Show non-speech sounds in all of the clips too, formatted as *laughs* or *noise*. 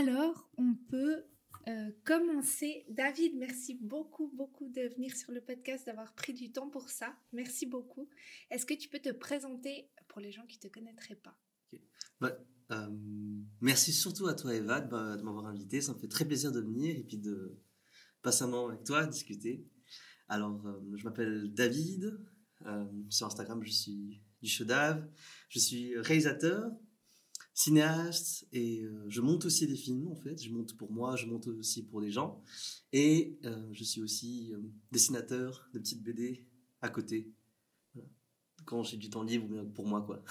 Alors, on peut euh, commencer. David, merci beaucoup, beaucoup de venir sur le podcast, d'avoir pris du temps pour ça. Merci beaucoup. Est-ce que tu peux te présenter pour les gens qui ne te connaîtraient pas? Bah, euh, Merci surtout à toi, Eva, de m'avoir invité. Ça me fait très plaisir de venir et puis de passer un moment avec toi, discuter. Alors, euh, je m'appelle David. sur Instagram, je suis du Chedave. Je suis réalisateur, cinéaste et euh, je monte aussi des films en fait. Je monte pour moi, je monte aussi pour des gens et euh, je suis aussi euh, dessinateur de petites BD à côté. Quand j'ai du temps libre pour moi quoi.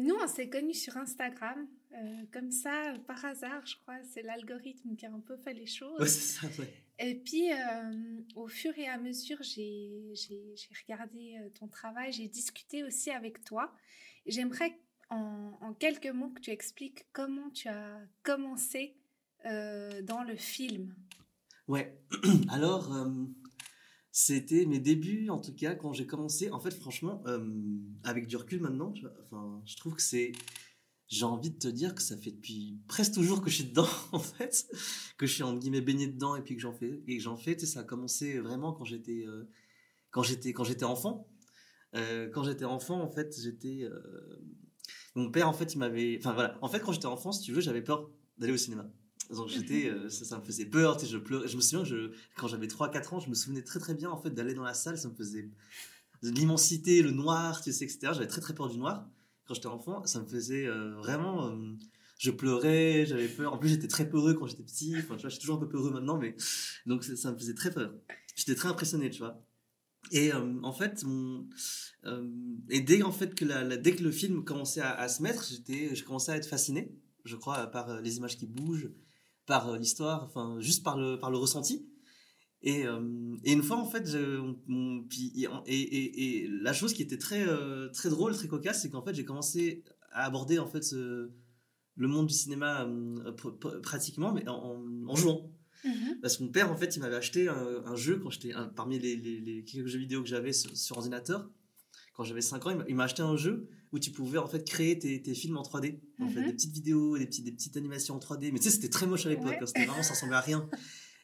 nous, on s'est connus sur Instagram, comme ça, par hasard, je crois. C'est l'algorithme qui a un peu fait les choses. Ouais, c'est ça, ouais. Et puis, au fur et à mesure, j'ai regardé ton travail, j'ai discuté aussi avec toi. J'aimerais en, quelques mots que tu expliques comment tu as commencé euh, dans le film. Ouais, *clears throat* alors euh, c'était mes débuts en tout cas quand j'ai commencé. En fait, franchement, euh, avec du recul maintenant, enfin, je trouve que c'est. J'ai envie de te dire que ça fait depuis presque toujours que je suis dedans, *laughs* en fait, que je suis en guillemets baigné dedans et puis que j'en fais. Et j'en fais, ça a commencé vraiment quand j'étais quand j'étais quand j'étais enfant. quand j'étais enfant, en fait, j'étais mon père, en fait, il m'avait. Enfin voilà, en fait, quand j'étais enfant, si tu veux, j'avais peur d'aller au cinéma. Donc j'étais, *laughs* euh, ça, me faisait peur, je pleurais. Je me souviens, je, quand j'avais 3-4 ans, je me souvenais très très bien en fait d'aller dans la salle, ça me faisait l'immensité, le noir, tu sais, etc. J'avais très très peur du noir quand j'étais enfant, ça me faisait euh, vraiment. Euh, je pleurais, j'avais peur. En plus, j'étais très peureux quand j'étais petit. Enfin, tu vois, je suis toujours un peu peureux maintenant, mais donc ça me faisait très peur. J'étais très impressionné, tu vois. Et euh, en fait, euh, et dès en fait que la, dès que le film commençait à, se mettre, j'étais, je commençais à être fasciné, je crois, par euh, les images qui bougent, par l'histoire, enfin juste par le par le ressenti. Et, et une fois en fait, et, et, la chose qui était très très drôle, très cocasse, c'est qu'en fait j'ai commencé à aborder en fait le monde du cinéma pratiquement, mais en jouant. Mhm. Parce que mon père, en fait, il m'avait acheté un, jeu quand j'étais parmi les, les, quelques jeux vidéo que j'avais sur, ordinateur. Quand j'avais 5 ans, il m'a acheté un jeu où tu pouvais en fait créer tes, tes films en 3D. En fait, mhm. des petites vidéos, des, petits, des petites animations en 3D. Mais tu sais, c'était très moche à l'époque. Hein, c'était vraiment, ça ressemblait à rien. *laughs*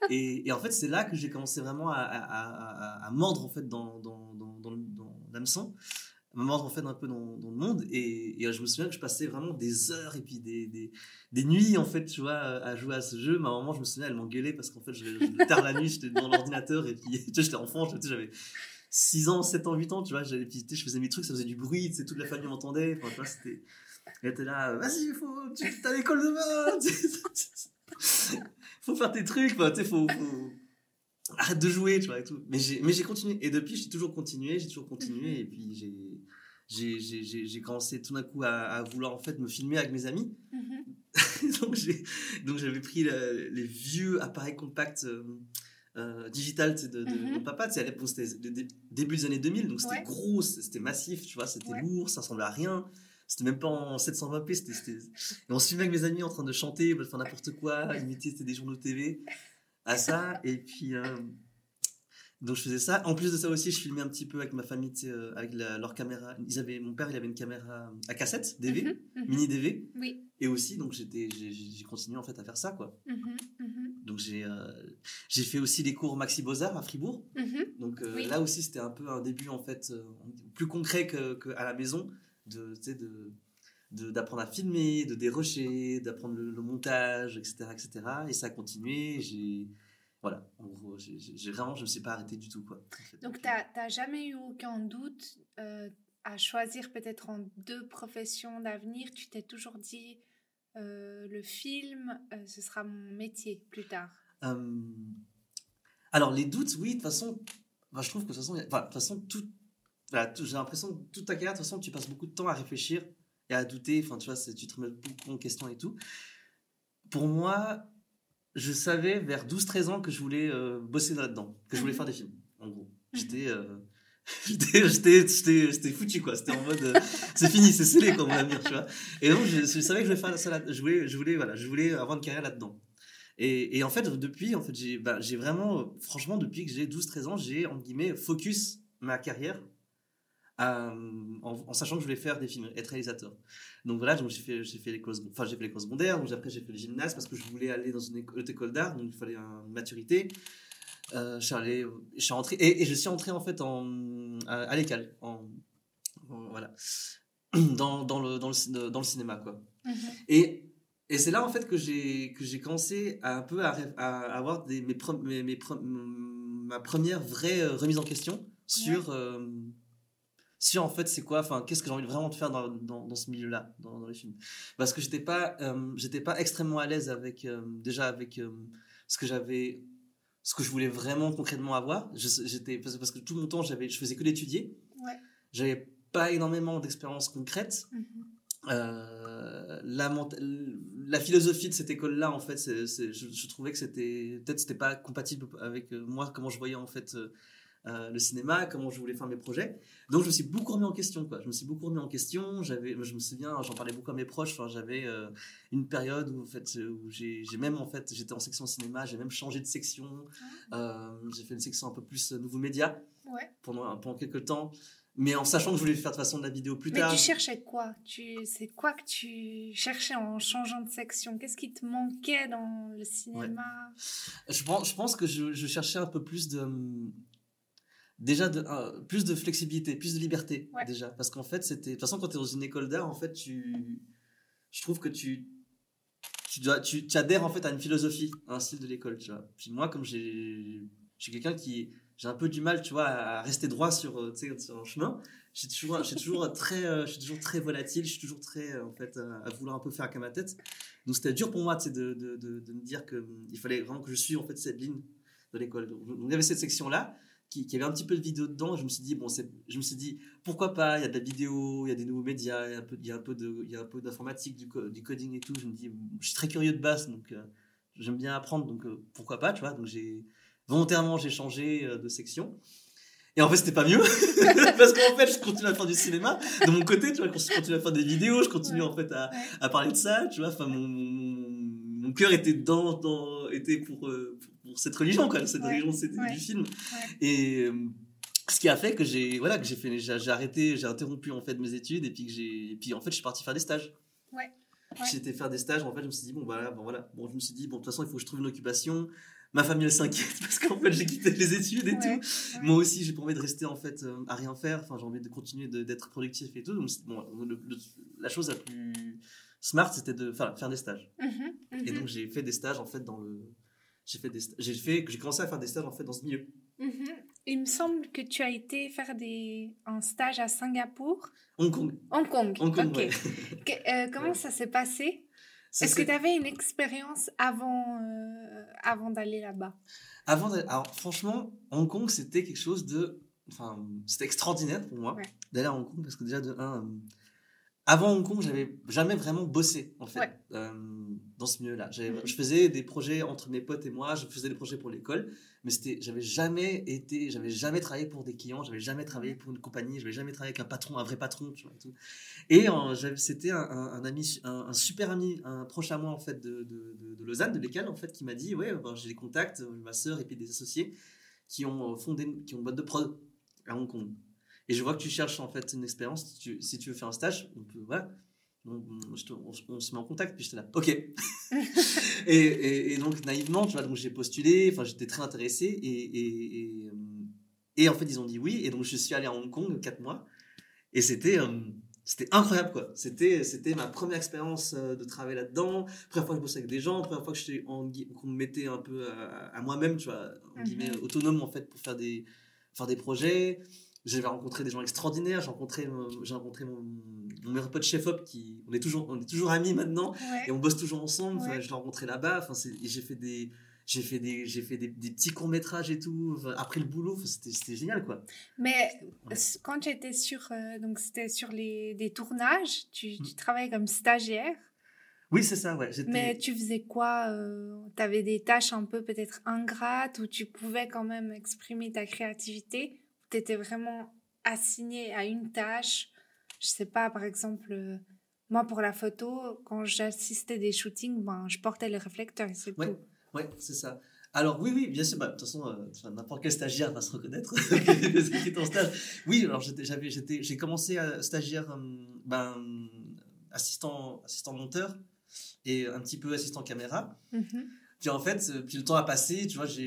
Et, et en fait, c'est là que j'ai commencé vraiment à, à, à, mordre en fait dans, dans, dans, l'hameçon fait un peu dans, le monde et, et, je me souviens que je passais vraiment des heures et puis des, des, des, nuits en fait tu vois à jouer à ce jeu ma maman je me souviens elle m'engueulait parce qu'en fait je, je, tard la nuit j'étais devant l'ordinateur et puis *laughs* tu sais, j'étais enfant j'avais 6 ans 7 ans 8 ans tu vois j'avais puis je faisais mes trucs ça faisait du bruit tu sais toute la famille m'entendait tu vois c'était elle était là vas-y faut tu à l'école demain *laughs* faut faire tes trucs tu sais faut, faut arrête de jouer, tu vois, et tout. Mais j'ai, mais j'ai continué. Et depuis, j'ai toujours continué, j'ai toujours continué. Et puis, j'ai, j'ai, j'ai, j'ai commencé tout d'un coup à, à, vouloir, en fait, me filmer avec mes amis. *laughs* Donc, j'ai, donc, j'avais pris les vieux appareils compacts euh, euh digital de, de, mhm. mon papa. Tu sais, à l'époque, c'était le début des années 2000. Donc, c'était gros, c'était massif, tu vois, c'était lourd, ça ressemblait à rien. C'était même pas en 720p, c'était. *laughs* Et on se filmait avec mes amis en train de chanter, de faire n'importe quoi, imiter, c'était des journaux de TV à ça. Et puis, euh, donc je faisais ça. En plus de ça aussi, je filmais un petit peu avec ma famille, euh, avec leur caméra. Ils avaient, mon père, il avait une caméra à cassette, DV, mhm, mhm. mini DV. Oui. Et aussi, donc j'ai continué en fait à faire ça, quoi. Mhm, donc j'ai, euh, j'ai fait aussi des cours Maxi Beaux-Arts à Fribourg. Donc là aussi, c'était un peu un début en fait plus concret qu'à que à la maison, de, de d'apprendre à filmer, de dérocher, d'apprendre le, montage, etc., etc. Et ça a continué. J'ai voilà, en gros, j'ai vraiment, je ne me suis pas arrêté du tout quoi. Donc tu n'as jamais eu aucun doute euh, à choisir peut-être en deux professions d'avenir? Tu t'es toujours dit euh, le film, euh, ce sera mon métier plus tard? alors les doutes, oui, de toute façon, je trouve que de toute façon, de toute façon tout, j'ai l'impression que toute ta carrière, de toute façon, tu passes beaucoup de temps à réfléchir et à douter. Enfin, tu vois, tu te remets beaucoup en question et tout. Pour moi, je savais vers 12-13 ans que je voulais euh, bosser là-dedans, que je voulais faire des films, en gros. *laughs* J'étais. Euh, *laughs* j'étais foutu quoi c'était en mode euh, c'est fini c'est scellé comme mon avenir tu vois et donc je, savais que je voulais faire ça je voulais je voulais voilà je voulais avoir une carrière là-dedans et, et, en fait depuis en fait j'ai bah, vraiment franchement depuis que j'ai 12 13 ans j'ai en guillemets focus ma carrière en, sachant que je voulais faire des films, être réalisateur. Donc voilà, donc j'ai fait, j'ai fait l'école, enfin j'ai fait l'école secondaire, donc après j'ai fait le gymnase parce que je voulais aller dans une école, d'art, donc il fallait une maturité. Euh, je suis allé, je suis rentré et, je suis entré en fait en, à, l'école, en, voilà, *clears throat* dans, dans, le, dans, le, dans le cinéma quoi. Mhm. Et et c'est là en fait que j'ai que j'ai commencé à un peu à, à avoir des, mes, mes, mes, ma première vraie euh, remise en question sur euh, sur en fait c'est quoi enfin qu'est-ce que j'ai envie vraiment de faire dans, dans, dans ce milieu-là dans, dans, les films parce que j'étais pas euh, j'étais pas extrêmement à l'aise avec déjà avec ce que j'avais ce que je voulais vraiment concrètement avoir j'étais parce que tout mon temps j'avais je faisais que d'étudier ouais. j'avais pas énormément d'expérience concrète mm-hmm. Euh, la, la philosophie de cette école-là, en fait, je, trouvais que c'était peut-être c'était pas compatible avec euh, moi, comment je voyais en fait euh, le cinéma, comment je voulais faire mes projets. Donc je me suis beaucoup remis en question, quoi. Je me suis beaucoup remis en question. J'avais, je me souviens, j'en parlais beaucoup à mes proches. Enfin, j'avais une période où en fait, où j'ai même en fait, j'étais en section cinéma, j'ai même changé de section. Ah. j'ai fait une section un peu plus nouveaux médias ouais. pendant pendant quelques temps mais en sachant que je voulais faire de façon de la vidéo plus tard. Mais tu cherchais quoi? Tu, C'est quoi que tu cherchais en changeant de section? Qu'est-ce qui te manquait dans le cinéma? Je, pense, je pense que je, je, cherchais un peu plus de... Déjà, de, plus de flexibilité, plus de liberté, déjà. Parce qu'en fait, c'était... De toute façon, quand tu es dans une école d'art, en fait, tu... Je trouve que tu... Tu, dois, tu, tu adhères en fait à une philosophie, à un style de l'école, tu vois. Puis moi, comme j'ai... Je suis quelqu'un qui j'ai un peu du mal, tu vois, à rester droit sur, euh, sur un chemin. J'ai toujours, j'ai toujours très, euh, je suis toujours très volatile. Je suis toujours très, euh, en fait, à vouloir un peu faire qu'à ma tête. Donc c'était dur pour moi, tu sais, de, de, de, de, me dire que il fallait vraiment que je suive en fait cette ligne de l'école. Donc il y avait cette section là. Qui, qui, avait un petit peu de vidéo dedans. Je me suis dit bon, je me suis dit pourquoi pas. Il y a de la vidéo, il y a des nouveaux médias, il y a un peu, il y a un peu de, il y a un peu d'informatique, du, du, coding et tout. Je me dis, je suis très curieux de base, donc j'aime bien apprendre, donc pourquoi pas, tu vois. Donc j'ai volontairement, j'ai changé euh, de section. Et en fait, c'était pas mieux. *laughs* Parce qu'en fait, je continue à faire du cinéma. De mon côté, tu vois, je continue à faire des vidéos, je continue en fait à, à, parler de ça, tu vois. Enfin, mon, mon, cœur était dans, dans était pour, euh, pour, cette religion, quoi. Cette religion, c'était du film. Et, euh, ce qui a fait que j'ai, voilà, que j'ai fait, j'ai arrêté, j'ai interrompu, en fait, mes études et puis que j'ai, puis en fait, je suis parti faire des stages. Ouais. J'étais faire des stages, en fait, je me suis dit, bon, voilà, bon, voilà. Bon, je me suis dit, bon, de toute façon, il faut que je trouve une occupation ma famille elle s'inquiète *laughs* parce qu'en fait j'ai quitté les études et tout. Moi aussi j'ai pas envie de rester en fait euh, à rien faire. Enfin j'ai envie de continuer d'être productif et tout. Donc bon, la chose la plus smart c'était de faire, faire des stages. Mm-hmm, et mm-hmm. donc j'ai fait des stages en fait dans le j'ai fait des j'ai fait j'ai commencé à faire des stages en fait dans ce milieu. Mm-hmm. Il me semble que tu as été faire des un stage à Singapour. Hong Kong. Hong Kong. Hong Kong. *laughs* Euh, comment ça s'est passé? Est-ce que tu avais une expérience avant, euh, avant d'aller là-bas? Avant Alors, franchement, Hong Kong, c'était quelque chose de. Enfin, c'était extraordinaire pour moi d'aller à Hong Kong parce que déjà, de un, avant Hong Kong, j'avais jamais vraiment bossé en fait euh, dans ce milieu-là. Mm-hmm. Je faisais des projets entre mes potes et moi, je faisais des projets pour l'école, mais c'était, j'avais jamais été, j'avais jamais travaillé pour des clients, j'avais jamais travaillé pour une compagnie, j'avais jamais travaillé avec un patron, un vrai patron, tu vois. Et, tout. et euh, c'était un, ami, un, super ami, un proche à moi en fait de, de, de, Lausanne, de l'école en fait, qui m'a dit, ouais, ben, j'ai des contacts, ma sœur et puis des associés qui ont fondé, qui ont une boîte de prod à Hong Kong. Et je vois que tu cherches en fait une expérience. Si tu, si tu veux faire un stage, on peut, voilà. On, on, se met en contact, puis j'étais là, ok. *laughs* et, et, donc, naïvement, tu vois, donc j'ai postulé, enfin, j'étais très intéressé, et, et, et, en fait, ils ont dit oui, et donc je suis allé à Hong Kong 4 mois, et c'était, euh, c'était incroyable, quoi. C'était, c'était ma première expérience euh, de travail là-dedans, première fois que je bossais avec des gens, première fois qu'on me mettait un peu à, moi-même, tu vois, en guillemets, mhm. autonome, en fait, pour faire des, faire des projets j'avais rencontré des gens extraordinaires. J'ai rencontré, j'ai rencontré mon, mon meilleur pote chef op qui, on est toujours, on est toujours amis maintenant et on bosse toujours ensemble. je l'ai rencontré là-bas. Enfin, j'ai fait des, j'ai fait des, j'ai fait des, petits courts métrages et tout. après le boulot, c'était, génial quoi. Mais quand tu étais sur, euh, donc c'était sur les des tournages, tu, tu mm. travaillais comme stagiaire? Oui, c'est ça, ouais. Mais tu faisais quoi euh, Tu avais des tâches un peu peut-être ingrates où tu pouvais quand même exprimer ta créativité? Tu étais vraiment assigné à une tâche. Je sais pas, par exemple, euh, moi pour la photo, quand j'assistais des shootings, ben, je portais le réflecteur et c'est tout. Ouais, c'est ça. Alors oui, oui, bien sûr. Bah, de toute façon, euh, n'importe quel stagiaire va se reconnaître *laughs* *laughs* qui stage? Oui, alors j'avais, j'étais, j'ai commencé à stagiaire, euh, ben, assistant, assistant monteur et un petit peu assistant caméra. Mm-hmm. Puis en fait, puis le temps a passé, tu vois, j'ai,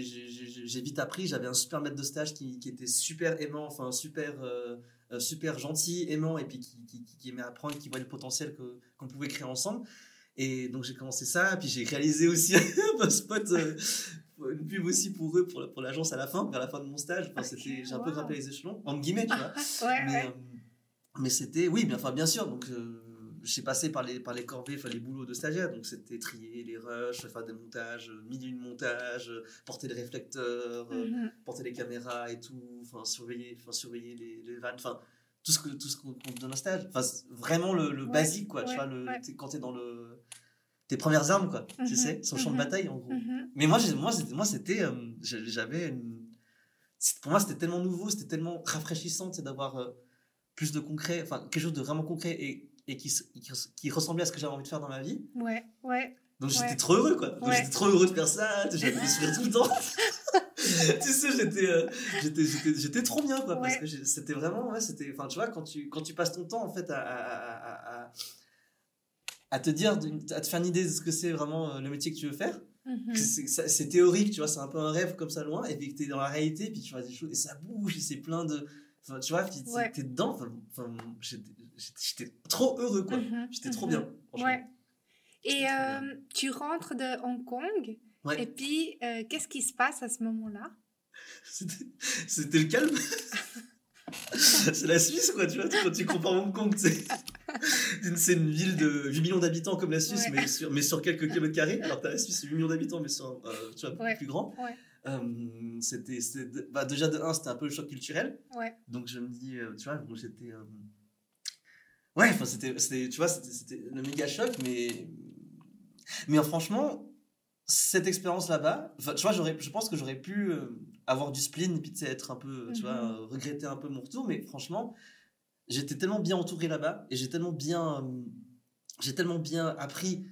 vite appris. J'avais un super maître de stage qui, qui était super aimant, enfin super, euh, super gentil, aimant, et puis qui, qui, qui, aimait apprendre, qui voyait le potentiel qu'on pouvait créer ensemble. Et donc j'ai commencé ça, puis j'ai réalisé aussi *laughs* un spot une pub aussi pour eux, pour, pour l'agence à la fin, vers la fin de mon stage. Enfin, c'était, j'ai un peu grimpé les échelons, en guillemets, tu vois. *laughs* ouais, mais, euh, mais c'était, oui, bien, enfin, bien sûr. Donc, euh, j'ai passé par les, par les corvées, enfin, les boulots de stagiaire. Donc, c'était trier les rushs, faire des montages, midi de montage, porter les réflecteurs, mhm. porter les caméras et tout, enfin, surveiller, enfin, surveiller les, les vannes, enfin, tout ce que tout ce qu'on donne en stage. Enfin, vraiment le, le basique, quoi. tu vois, le, quand tu es dans le tes premières armes, quoi. Tu mhm. sais, son champ de mhm. bataille, en gros. Mhm. Mais moi, moi, moi, c'était, euh, j'avais une... pour moi, c'était tellement nouveau, c'était tellement rafraîchissant, c'est d'avoir euh, plus de concret, enfin, quelque chose de vraiment concret et, et qui, qui, ressemblait à ce que j'avais envie de faire dans ma vie. Ouais, ouais. Donc j'étais trop heureux, quoi. J'étais trop heureux de faire ça, j'avais le sourire tout le temps. *laughs* tu sais, j'étais, euh, j'étais, j'étais, trop bien, quoi. Parce que c'était vraiment, ouais, c'était, enfin, tu vois, quand tu, quand tu passes ton temps, en fait, à, à à te dire, à te faire une idée de ce que c'est vraiment euh, le métier que tu veux faire. Mhm. C'est théorique, tu vois, c'est un peu un rêve comme ça loin, et puis que tu es dans la réalité, puis tu vois des choses, et ça bouge, et c'est plein de. Enfin, tu vois, puis tu es dedans. Enfin, j'étais trop heureux, quoi. Mhm. J'étais trop bien. Ouais. Et euh, tu rentres de Hong Kong, et puis euh, qu'est-ce qui se passe à ce moment-là? C'était le calme. *laughs* c'est la Suisse, quoi, tu vois, quand tu compares Hong Kong, c'est une ville de 8 millions d'habitants comme la Suisse, mais, sur, mais sur quelques kilomètres carrés. Alors, tu as la Suisse, 8 millions d'habitants, mais sur, euh, tu vois, plus grand. Euh, c'était, bah, déjà de 1, c'était un peu le choc culturel. Donc, je me dis, euh, tu vois, j'étais. Ouais, enfin, c'était, tu vois, c'était le méga choc, mais. Mais franchement, cette expérience là-bas, tu vois, je pense que j'aurais pu avoir du spleen, puis être un peu, tu vois, mhm. regretter un peu mon retour. Mais franchement, j'étais tellement bien entouré là-bas et j'ai tellement bien, j'ai tellement bien appris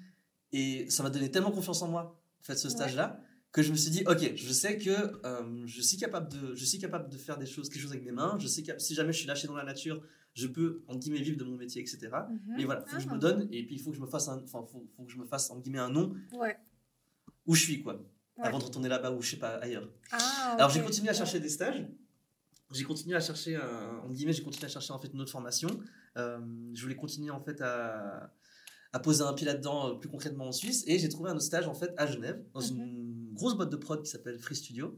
et ça m'a donné tellement confiance en moi, en fait, ce stage-là, que je me suis dit, ok, je sais que euh, je suis capable de, je suis capable de faire des choses, quelque chose avec mes mains. Je sais que si jamais je suis lâché dans la nature, je peux en guillemets vivre de mon métier, etc. Mhm. Mais voilà, faut que je me ah. donne et puis il faut que je me fasse un, enfin, faut, faut, que je me fasse en guillemets un nom. Où je suis quoi avant de retourner là-bas ou je sais pas ailleurs. Ah, Alors j'ai continué à chercher des stages. J'ai continué à chercher, en guillemets, j'ai continué à chercher en fait une autre formation. Euh, je voulais continuer en fait à, à poser un pied là-dedans euh, plus concrètement en Suisse et j'ai trouvé un autre stage en fait à Genève dans mhm. une grosse boîte de prod qui s'appelle Free Studio.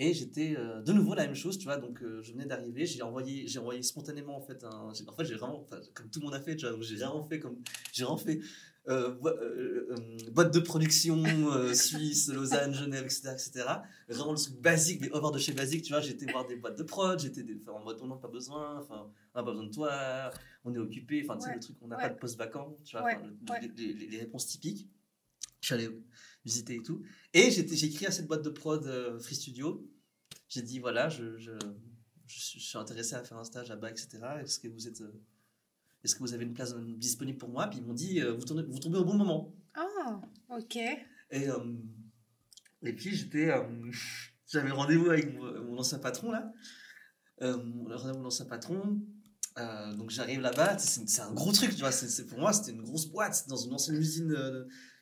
Et j'étais euh, de nouveau la même chose, tu vois. Donc, je venais d'arriver, j'ai envoyé, j'ai envoyé spontanément en fait un. En fait, j'ai vraiment, comme tout le monde a fait, tu vois. Donc, j'ai vraiment fait comme, j'ai vraiment fait euh, euh, euh, boîte de production *laughs* suisse, Lausanne, Genève, etc., etc. Vraiment le truc basique, mais over de chez basique, tu vois, j'étais voir des boîtes de prod, j'étais en mode on n'a pas besoin, enfin, on n'a pas besoin de toi, on est occupé, enfin, tu sais, le truc, on n'a pas de poste vacant, tu vois, les, réponses typiques. Je suis allé visiter et tout. Et j'ai écrit à cette boîte de prod Free Studio. J'ai dit, voilà, je, je, je, suis intéressé à faire un stage là-bas, etc. Est-ce que vous êtes est-ce que vous avez une place disponible pour moi? Puis ils m'ont dit, euh, vous, tombez, vous tombez au bon moment. Ah, ok. Et, euh, et puis j'étais, euh, *laughs* j'avais rendez-vous avec mon, ancien patron là. rendez-vous mon ancien patron. donc j'arrive là-bas, c'est un gros truc, tu vois. C'est pour moi, c'était une grosse boîte dans une ancienne usine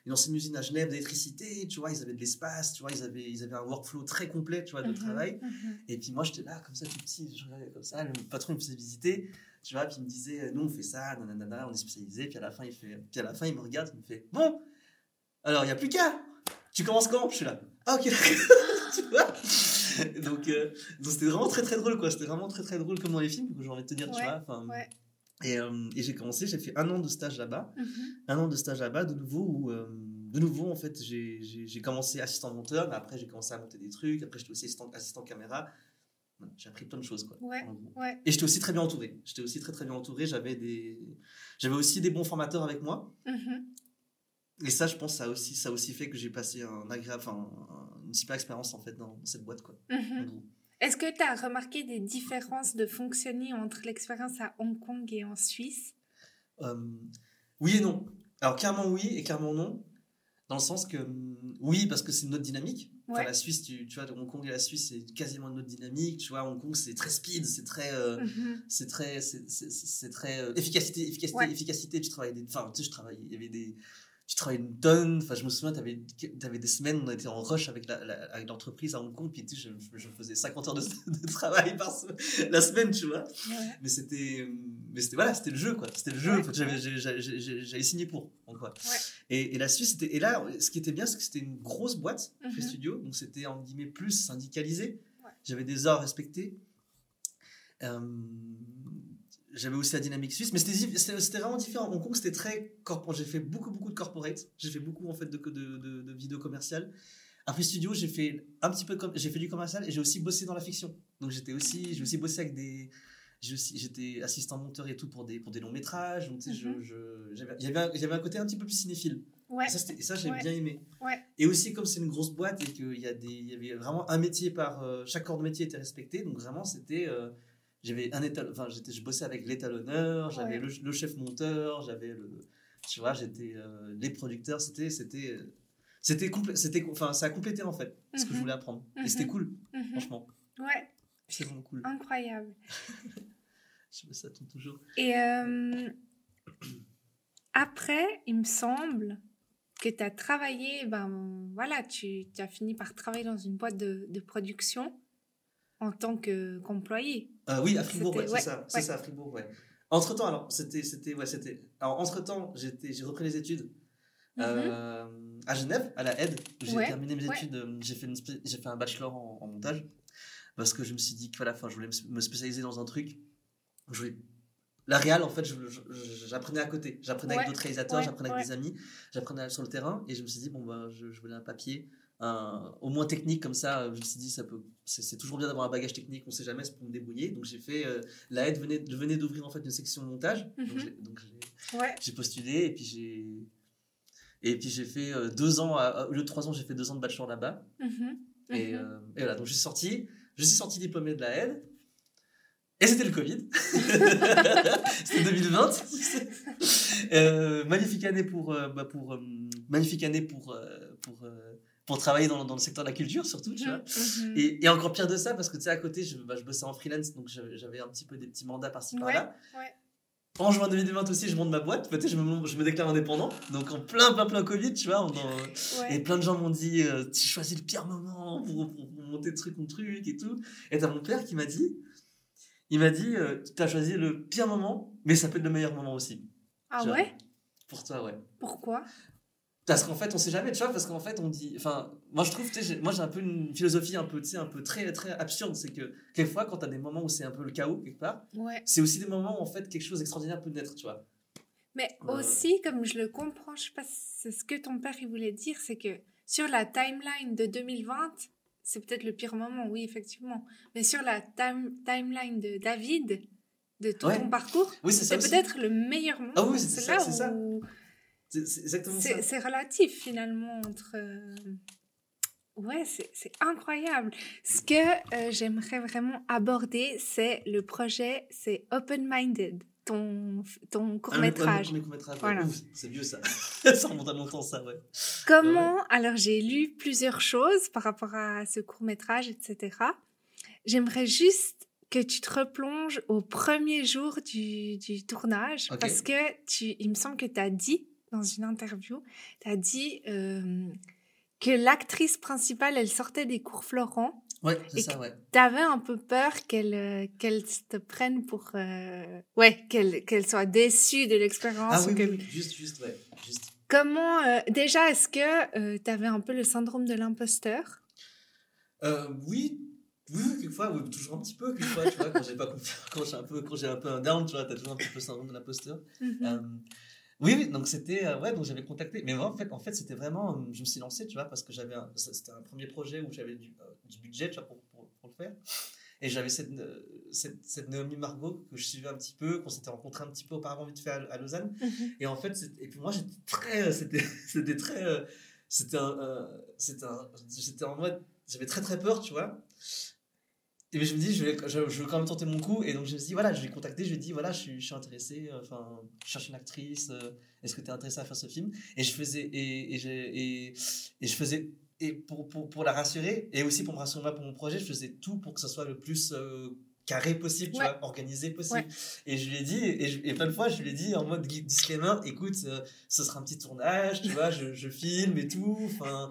une ancienne usine à Genève d'électricité, tu vois, ils avaient de l'espace, tu vois, ils avaient, ils avaient un workflow très complet, tu vois, de mhm, travail. Mhm. Et puis moi, j'étais là, comme ça, tout petit, je regardais comme ça, le patron me faisait visiter, tu vois, puis il me disait, nous, on fait ça, nanana, on est spécialisé, puis à la fin, il fait, puis à la fin, il me regarde, il me fait, bon, alors, il n'y a plus qu'à, tu commences quand? Je suis là, ah, ok, *laughs* tu vois? Donc, euh, c'était vraiment très très drôle quoi. C'était vraiment très très drôle comme dans les films que j'ai envie de te dire tu vois enfin et, euh, et j'ai commencé, j'ai fait un an de stage là-bas, mhm. un an de stage là-bas, de nouveau où, euh, de nouveau en fait, j'ai commencé assistant monteur, mais après j'ai commencé à monter des trucs, après j'étais aussi assistant, assistant caméra. J'ai appris plein de choses quoi. Ouais, ouais. Et j'étais aussi très bien entouré. J'étais aussi très très bien entouré. J'avais des, j'avais aussi des bons formateurs avec moi. Mhm. Et ça, je pense, ça a aussi, ça a aussi fait que j'ai passé un agréable, enfin, une super expérience en fait dans, cette boîte quoi. Mhm. Est-ce que tu as remarqué des différences de fonctionner entre l'expérience à Hong Kong et en Suisse? Euh, Oui et non. Alors clairement oui et clairement non. Dans le sens que, hum, oui, parce que c'est une autre dynamique. Enfin, Ouais. la Suisse, tu, tu vois, Hong Kong et la Suisse, c'est quasiment une autre dynamique. Tu vois, Hong Kong, c'est très speed, c'est très. euh, Mhm. c'est très c'est très euh, efficacité efficacité Ouais. efficacité tu travailles des enfin tu sais je travaillais il y avait des tu travaillais une tonne. Enfin je me souviens t'avais avais des semaines on était en rush avec l'entreprise à Hong Kong puis tu sais, je, je faisais 50 heures de, de travail par se- la semaine tu vois. Ouais. mais c'était mais c'était voilà c'était le jeu quoi. C'était le jeu. Ouais. En fait, j'avais signé pour donc quoi Ouais. et, et la Suisse c'était et là ce qui était bien c'est que c'était une grosse boîte Mhm. Studio donc c'était en guillemets plus syndicalisé. J'avais des heures respectées euh, j'avais aussi la dynamique suisse, mais c'était vraiment différent. Hong Kong, c'était très corporate. J'ai fait beaucoup, beaucoup de corporate. J'ai fait beaucoup en fait de, de, de, de vidéos commerciales. Après studio, j'ai fait un petit peu comme j'ai fait du commercial et j'ai aussi bossé dans la fiction. Donc j'étais aussi, j'ai aussi bossé avec des, j'étais assistant monteur et tout pour des pour des longs métrages. Donc tu sais, je- Mhm. je, j'avais, un, côté un petit peu plus cinéphile. Ouais. Et ça, j'ai Ouais. bien aimé. Ouais. Et aussi comme c'est une grosse boîte et qu'il y a des, il y avait vraiment un métier par, euh, chaque corps de métier était respecté. Donc vraiment c'était, euh, j'avais un étal, enfin j'étais, je bossais avec l'étalonneur, j'avais Ouais. le, le chef monteur, j'avais le, tu vois, j'étais euh, les producteurs. C'était, c'était, c'était c'était, enfin ça a complété en fait ce que je Mhm. voulais apprendre. Et Mhm. c'était cool, Mhm. franchement. Ouais, C'est vraiment cool. incroyable. *laughs* Je me ça toujours. Et euh, après, il me semble que tu as travaillé, ben voilà, tu, tu as fini par travailler dans une boîte de, de production en tant que- qu'employé. Euh, oui, à Fribourg, ouais, c'est ça, ouais. ça, à Fribourg, ouais. Entre temps, alors, c'était, c'était, ouais, c'était. Alors, entre temps, j'étais, j'ai repris les études Mhm. euh, à Genève, à la aide. J'ai terminé mes études, euh, j'ai fait, j'ai fait un bachelor en, en montage parce que je me suis dit que voilà, enfin, je voulais me spécialiser dans un truc. Je voulais. La réal, en fait, j'apprenais à côté. J'apprenais Ouais, avec d'autres réalisateurs, ouais, j'apprenais avec des amis, j'apprenais sur le terrain et je me suis dit, bon, bah, je, je voulais un papier. Un- au moins technique comme ça je me suis dit ça peut c'est toujours bien d'avoir un bagage technique on sait jamais c'est pour me débrouiller donc j'ai fait euh, la aide venait je venais d'ouvrir en fait une section montage donc Mhm. j'ai- donc j'ai Ouais. j'ai postulé et puis j'ai et puis j'ai fait euh, deux ans à- au lieu de trois ans j'ai fait deux ans de bachelor là-bas Mhm. et, Mhm. euh, et voilà donc je suis sorti je suis sorti diplômé de la aide et c'était le Covid *laughs* c'était 2020 Euh, magnifique année pour bah, pour magnifique année pour pour pour travailler dans, dans le secteur de la culture surtout tu vois Mhm. et, et encore pire de ça, parce que tu sais, à côté, je, bah, je bossais en freelance, donc j'avais un petit peu des petits mandats par-ci par-là. ouais. En juin 2020 aussi, je monte ma boîte, peut-être je me, je me déclare indépendant, donc en plein, plein, plein Covid, tu vois. on en- Ouais. Et plein de gens m'ont dit, euh, tu choisis le pire moment pour, pour- pour monter truc, mon truc et tout. Et t'as mon père qui m'a dit, il m'a dit, euh, tu as choisi le pire moment, mais ça peut être le meilleur moment aussi. Ah ouais? Pour toi, ouais. Pourquoi? Parce qu'en fait, on sait jamais, tu vois, parce qu'en fait, on dit. Enfin, moi, je trouve, moi, j'ai un peu une philosophie un peu, tu sais, un peu très, très absurde. C'est que, quelquefois, quand t'as des moments où c'est un peu le chaos, quelque part, Ouais. c'est aussi des moments où, en fait, quelque chose d'extraordinaire peut naître, tu vois. Mais Euh. aussi, comme je le comprends, je sais pas c'est ce que ton père il voulait dire, c'est que sur la timeline de 2020, c'est peut-être le pire moment, oui, effectivement. Mais sur la time- timeline de David, de tout Ouais. ton parcours, Oui, c'est peut-être le meilleur moment. Ah oui, c'est là ça. où C'est c'est exactement ça. c'est c'est relatif finalement entre. euh, Ouais, c'est incroyable. Ce que euh, j'aimerais vraiment aborder, c'est le projet, c'est Open Minded, ton, ton court Ah, court-métrage, ouais. Voilà. Ouf, C'est vieux, ça. *laughs* ça remonte à longtemps, ça, ouais. Comment Alors, j'ai lu plusieurs choses par rapport à ce court métrage, etc. J'aimerais juste que tu te replonges au premier jour du, du tournage, parce que tu, il me semble que tu as dit dans une interview, tu as dit euh, que l'actrice principale, elle sortait des cours Florent. Ouais, c'est ça, ouais. Tu avais un peu peur qu'elle euh, qu'elle te prenne pour... euh, ouais, qu'elle qu'elle soit déçue de l'expérience. Ah ou oui, juste, juste, ouais. Juste. Comment, déjà, est-ce que tu avais un peu le syndrome de l'imposteur? Oui, oui, quelquefois, oui, toujours un petit peu, quelquefois, tu vois, quand j'ai pas confiance, *laughs* quand j'ai un peu, quand j'ai un peu un down, tu vois, t'as toujours un petit peu le syndrome de l'imposteur. Mhm. Euh, oui, oui, donc c'était, euh, ouais, donc j'avais contacté, mais en fait, en fait, c'était vraiment, euh, je me suis lancé, tu vois, parce que j'avais, c'était un premier projet où j'avais du, euh, du budget, tu vois, pour, pour, pour le faire, et j'avais cette, cette, cette Naomi Margot que je suivais un petit peu, qu'on s'était rencontré un petit peu auparavant vite fait à, à Lausanne, Mhm. et en fait, et puis moi, j'étais très, c'était, *laughs* c'était très, c'était un, euh, c'était un, j'étais en mode, j'avais très très peur, tu vois. Et je me dis, je vais, je, veux quand même tenter mon coup. Et donc, je me dis, voilà, je vais contacter, je lui ai dit, voilà, je suis, je suis intéressé, euh, enfin, je cherche une actrice, euh, est-ce que tu es intéressé à faire ce film? Et je faisais, et, et, et, et, je faisais, et pour, pour, pour, la rassurer, et aussi pour me rassurer pour mon projet, je faisais tout pour que ce soit le plus euh, carré possible, tu vois, organisé possible. Et je lui ai dit, et, plein de fois, je lui ai dit en mode disclaimer, écoute, ce sera un petit tournage, tu vois, je, je filme et tout, enfin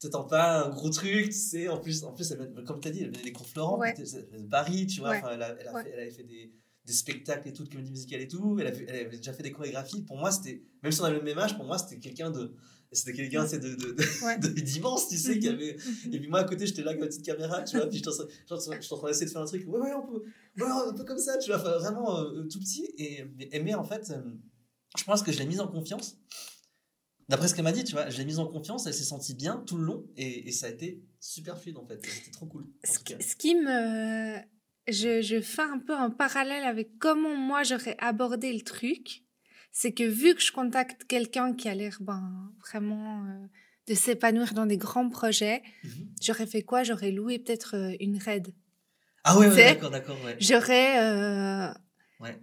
t'attends pas un gros truc, tu sais. En plus, en plus comme tu as dit, elle venait des cours Florent, de Paris, tu vois. Elle, a, elle, a fait, elle, avait fait des, des, spectacles et tout, de comédie musicale et tout. Elle, elle, avait déjà fait des chorégraphies. Pour moi, c'était, même si on avait le même âge, pour moi, c'était quelqu'un de. C'était quelqu'un de, de, *laughs* de, d'immense, tu sais, qui mhm. avait. Et puis moi, à côté, j'étais là avec ma petite caméra, tu vois, puis je suis en train d'essayer de faire un truc. Ouais, ouais, on peut. Ouais, un peu comme ça, tu vois, vraiment euh, tout petit. Et, mais en fait, euh, je pense que je l'ai mise en confiance. D'après ce qu'elle m'a dit, tu vois, je l'ai mise en confiance, elle s'est sentie bien tout le long et, ça a été super fluide en fait. C'était trop cool. Ce, qui me. Je, je, fais un peu un parallèle avec comment moi j'aurais abordé le truc. C'est que vu que je contacte quelqu'un qui a l'air ben, vraiment euh, de s'épanouir dans des grands projets, mhm. j'aurais fait quoi? J'aurais loué peut-être euh, une raid. Ah ouais, d'accord, d'accord. Ouais. J'aurais euh,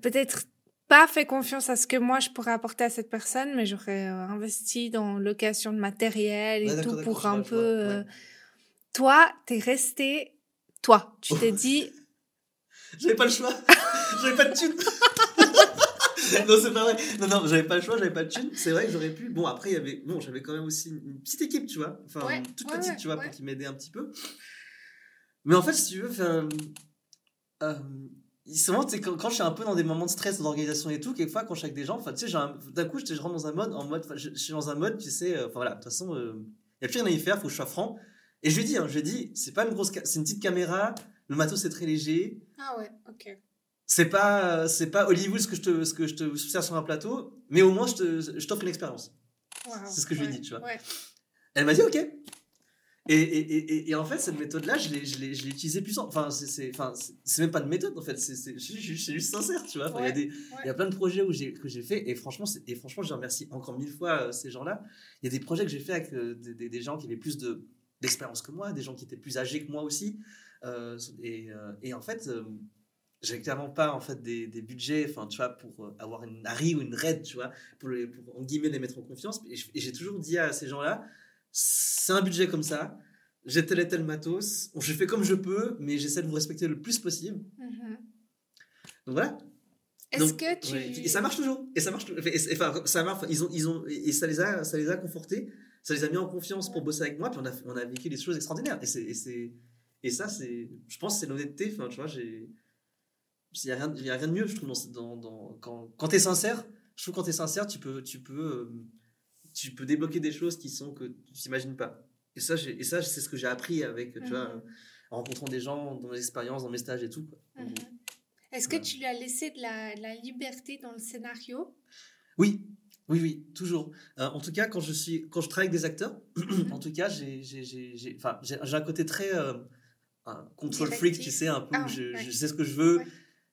peut-être pas fait confiance à ce que moi je pourrais apporter à cette personne, mais j'aurais euh, investi dans location de matériel et tout pour un peu. Euh, toi, t'es resté. Toi, tu t'es *laughs* dit. J'avais pas le choix. *laughs* j'avais pas de thune. *laughs* non, c'est pas vrai. Non, non, j'avais pas le choix, j'avais pas de thune. C'est vrai que j'aurais pu. Bon, après, il y avait. Bon, j'avais quand même aussi une petite équipe, tu vois. Enfin, toute petite, tu vois, pour qui m'aidait un petit peu. Mais en fait, si tu veux, enfin. Euh, souvent quand, quand je suis un peu dans des moments de stress d'organisation et tout quelquefois quand je suis avec des gens enfin tu sais d'un coup je, rentre dans un mode en mode je, suis dans un mode tu sais euh, enfin voilà de toute façon il euh, y a plus rien à y faire faut que je sois franc. Et je lui dis hein, je lui dis c'est pas une grosse c'est une petite caméra le matos c'est très léger. Ah ouais ok. C'est pas c'est pas Hollywood ce que je te ce que je te sers sur un plateau mais au moins je te je t'offre une expérience. C'est ce que je lui dis tu vois. elle m'a dit ok et, et, et, en fait, cette méthode-là, je l'ai, utilisée plus. Enfin, c'est, enfin, même pas de méthode, en fait. C'est, juste sincère, tu vois. Il y, a des, il y a plein de projets où que j'ai fait. Et franchement, et franchement, je remercie encore mille fois euh, ces gens-là. Il y a des projets que j'ai fait avec euh, des, des, gens qui avaient plus de, d'expérience que moi, des gens qui étaient plus âgés que moi aussi. Euh, et, et, en fait, j'ai clairement pas en fait des, des, budgets enfin tu vois pour avoir une Harry ou une Red tu vois pour, les, pour en guillemets les mettre en confiance et j'ai toujours dit à ces gens là c'est un budget comme ça, j'ai tel et tel matos, je fais comme je peux, mais j'essaie de vous respecter le plus possible. Mm-hmm. Donc voilà. Est-ce que tu... Et ça marche toujours. Et ça marche. Enfin, ça marche. Ils ont, ils ont, et ça les a, ça les a confortés. Ça les a mis en confiance pour bosser avec moi. Puis on a, on a vécu des choses extraordinaires. Et c'est, et, et ça, c'est, je pense, c'est l'honnêteté. Enfin, tu vois, j'ai, il y a rien, il y a rien de mieux, je trouve, dans, dans, quand, quand t'es sincère. Je trouve quand t'es sincère, tu peux, tu peux. Euh, tu peux débloquer des choses qui sont que tu t'imagines pas. Et ça, et ça c'est ce que j'ai appris avec, tu vois, mhm. en rencontrant des gens dans mes expériences, dans mes stages et tout. Mhm. Est-ce que tu lui as laissé de la, la, liberté dans le scénario? Oui, oui, oui, toujours. Euh, en tout cas, quand je, suis, quand je travaille avec des acteurs, mhm. *clears throat* en tout cas, j'ai un côté très euh, control freak, tu sais, un peu, ah, je, je, sais ce que je veux,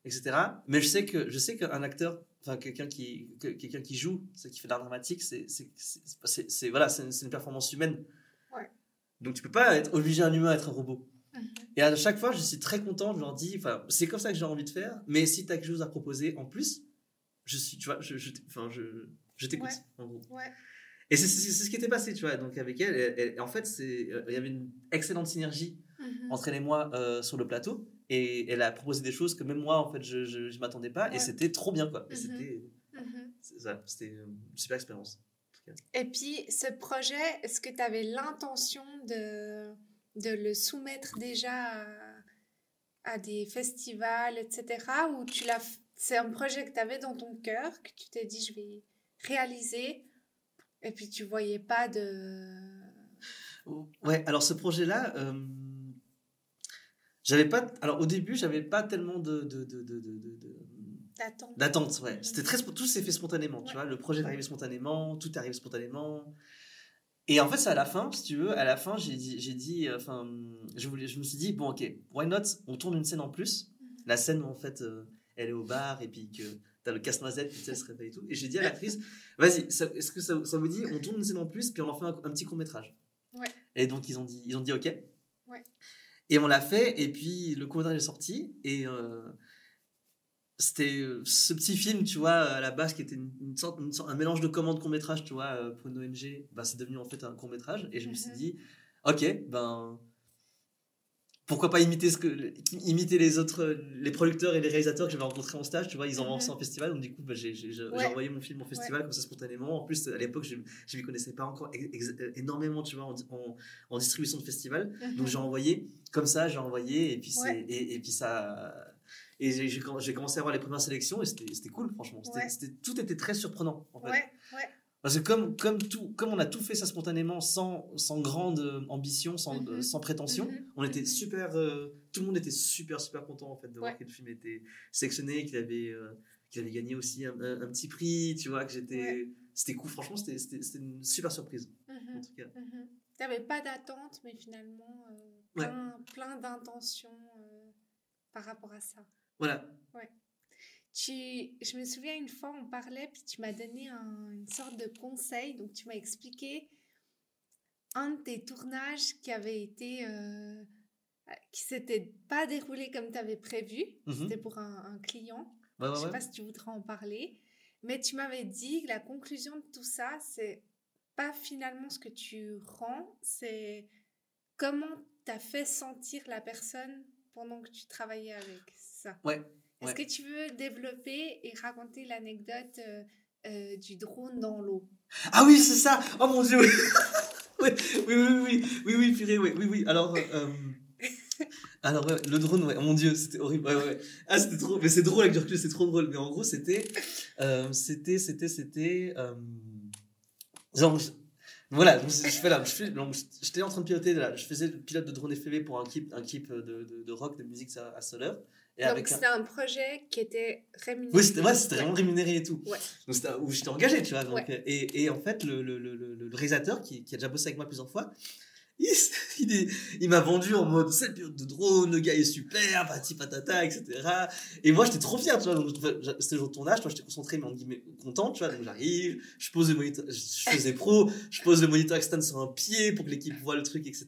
etc. Mais je sais que je sais qu'un acteur enfin quelqu'un qui quelqu'un qui joue c'est qui fait de l'art dramatique c'est c'est voilà c'est une, performance humaine ouais. donc tu peux pas être obliger un humain à être un robot mhm. et à chaque fois je suis très content je leur dis enfin c'est comme ça que j'ai envie de faire mais si tu as quelque chose à proposer en plus je suis tu vois je je enfin je, je t'écoute en gros ouais. et c'est ce qui était passé tu vois donc avec elle, en fait c'est euh, il y avait une excellente synergie mhm. entre elle et moi euh, sur le plateau et elle a proposé des choses que même moi, en fait, je ne m'attendais pas. Et c'était trop bien, quoi. C'était mhm. c'était une super expérience. Et puis, ce projet, est-ce que tu avais l'intention de, de le soumettre déjà à, des festivals, etc. Ou tu l'as, c'est un projet que tu avais dans ton cœur, que tu t'es dit, je vais réaliser, et puis tu voyais pas de... Ouais, alors ce projet-là... Euh, j'avais pas. Alors au début, j'avais pas tellement de. de, de, de, D'attente. Ouais. C'était très, tout s'est fait spontanément, tu vois. Le projet est arrivé spontanément, tout est arrivé spontanément. Et en fait, c'est à la fin, si tu veux, à la fin, j'ai dit, j'ai dit, euh, enfin, je voulais, je me suis dit, bon, ok, why not? On tourne une scène en plus. Mhm. La scène où en fait, euh, elle est au bar et puis que t'as le casse-noisette, puis elle se réveille et tout. Et j'ai dit à l'actrice, vas-y, est-ce que ça, ça, vous dit, on tourne une scène en plus, puis on en fait un, petit court métrage. Ouais. Et donc ils ont dit, ils ont dit ok. Ouais. Et on l'a fait, et puis le court-métrage est sorti, et euh, c'était euh, ce petit film, tu vois, à la base, qui était une, sorte, un mélange de commandes court-métrage, tu vois, euh, pour une ONG, bah, c'est devenu en fait un court-métrage, et je me suis Mhm. dit, ok, ben, pourquoi pas imiter, ce que, imiter les autres, les producteurs et les réalisateurs que j'avais rencontrés en stage, tu vois, ils ont lancé Mhm. en festival, donc du coup, bah, j'ai Ouais. envoyé mon film en festival comme ça spontanément. En plus, à l'époque, je ne m'y connaissais pas encore énormément, tu vois, en, en- en distribution de festival. Donc j'ai envoyé comme ça, j'ai envoyé et puis Ouais. et, et puis ça et j'ai j'ai comm- j'ai commencé à voir les premières sélections et c'était cool franchement. C'était- tout était très surprenant en fait. Ouais, ouais. Parce que comme comme tout comme on a tout fait ça spontanément sans sans grande euh, ambition, sans Mhm. euh, sans prétention, Mhm. on était Mhm. super euh, tout le monde était super super content en fait de voir que le film était sélectionné, qu'il avait euh, qu'il avait gagné aussi un, un- un petit prix, tu vois, que j'étais Ouais. c'était cool franchement, c'était une super surprise en Mhm. tout cas. T'avais pas d'attente, mais finalement, euh, Ouais. plein, plein d'intentions par rapport à ça. Voilà. Tu, je me souviens une fois, on parlait, puis tu m'as donné un- une sorte de conseil. Donc, tu m'as expliqué un de tes tournages qui avait été. euh, qui s'était pas déroulé comme tu avais prévu. Mhm. C'était pour un, un client. Ouais, ouais, Je sais ouais. pas si tu voudrais en parler. Mais tu m'avais dit que la conclusion de tout ça, c'est pas finalement ce que tu rends, c'est comment tu as fait sentir la personne pendant que tu travaillais avec ça? Ouais, Est-ce ouais. que tu veux développer et raconter l'anecdote euh, euh, du drone dans l'eau? Ah oui, c'est ça. Oh mon dieu. oui, *laughs* oui, oui, oui, oui, oui, oui, purée, oui, oui, oui. Alors, euh, *laughs* alors ouais, le drone, ouais. Oh mon dieu, c'était horrible. Ouais, ouais, ouais. Ah, c'était trop. Mais c'est drôle avec du recul, c'est trop drôle. Mais en gros, c'était, c'était, c'était, c'était, genre, voilà. Donc, je fais là, je fais, donc, j'étais en train de piloter là. Je faisais le pilote de drone FPV pour un clip, un clip de, de, de rock, de musique à, à. Et Donc, un- c'était un projet qui était rémunéré. oui, c'était ouais, vraiment rémunéré et tout. Ouais. Donc, où j'étais engagé, tu vois. Donc, Ouais. et, et en fait, le, le, le, le, le réalisateur qui, qui a déjà bossé avec moi plusieurs fois, il, m'a vendu en mode c'est le pilote de drone, le gars est super, pati patata, etc. Et moi, j'étais trop fier, tu vois. Donc, c'était le jour de tournage, toi, j'étais concentré, mais en guillemets, content, tu vois. Donc, j'arrive, je pose le moniteur, je faisais pro, je pose le moniteur externe sur un pied pour que l'équipe voit le truc, etc.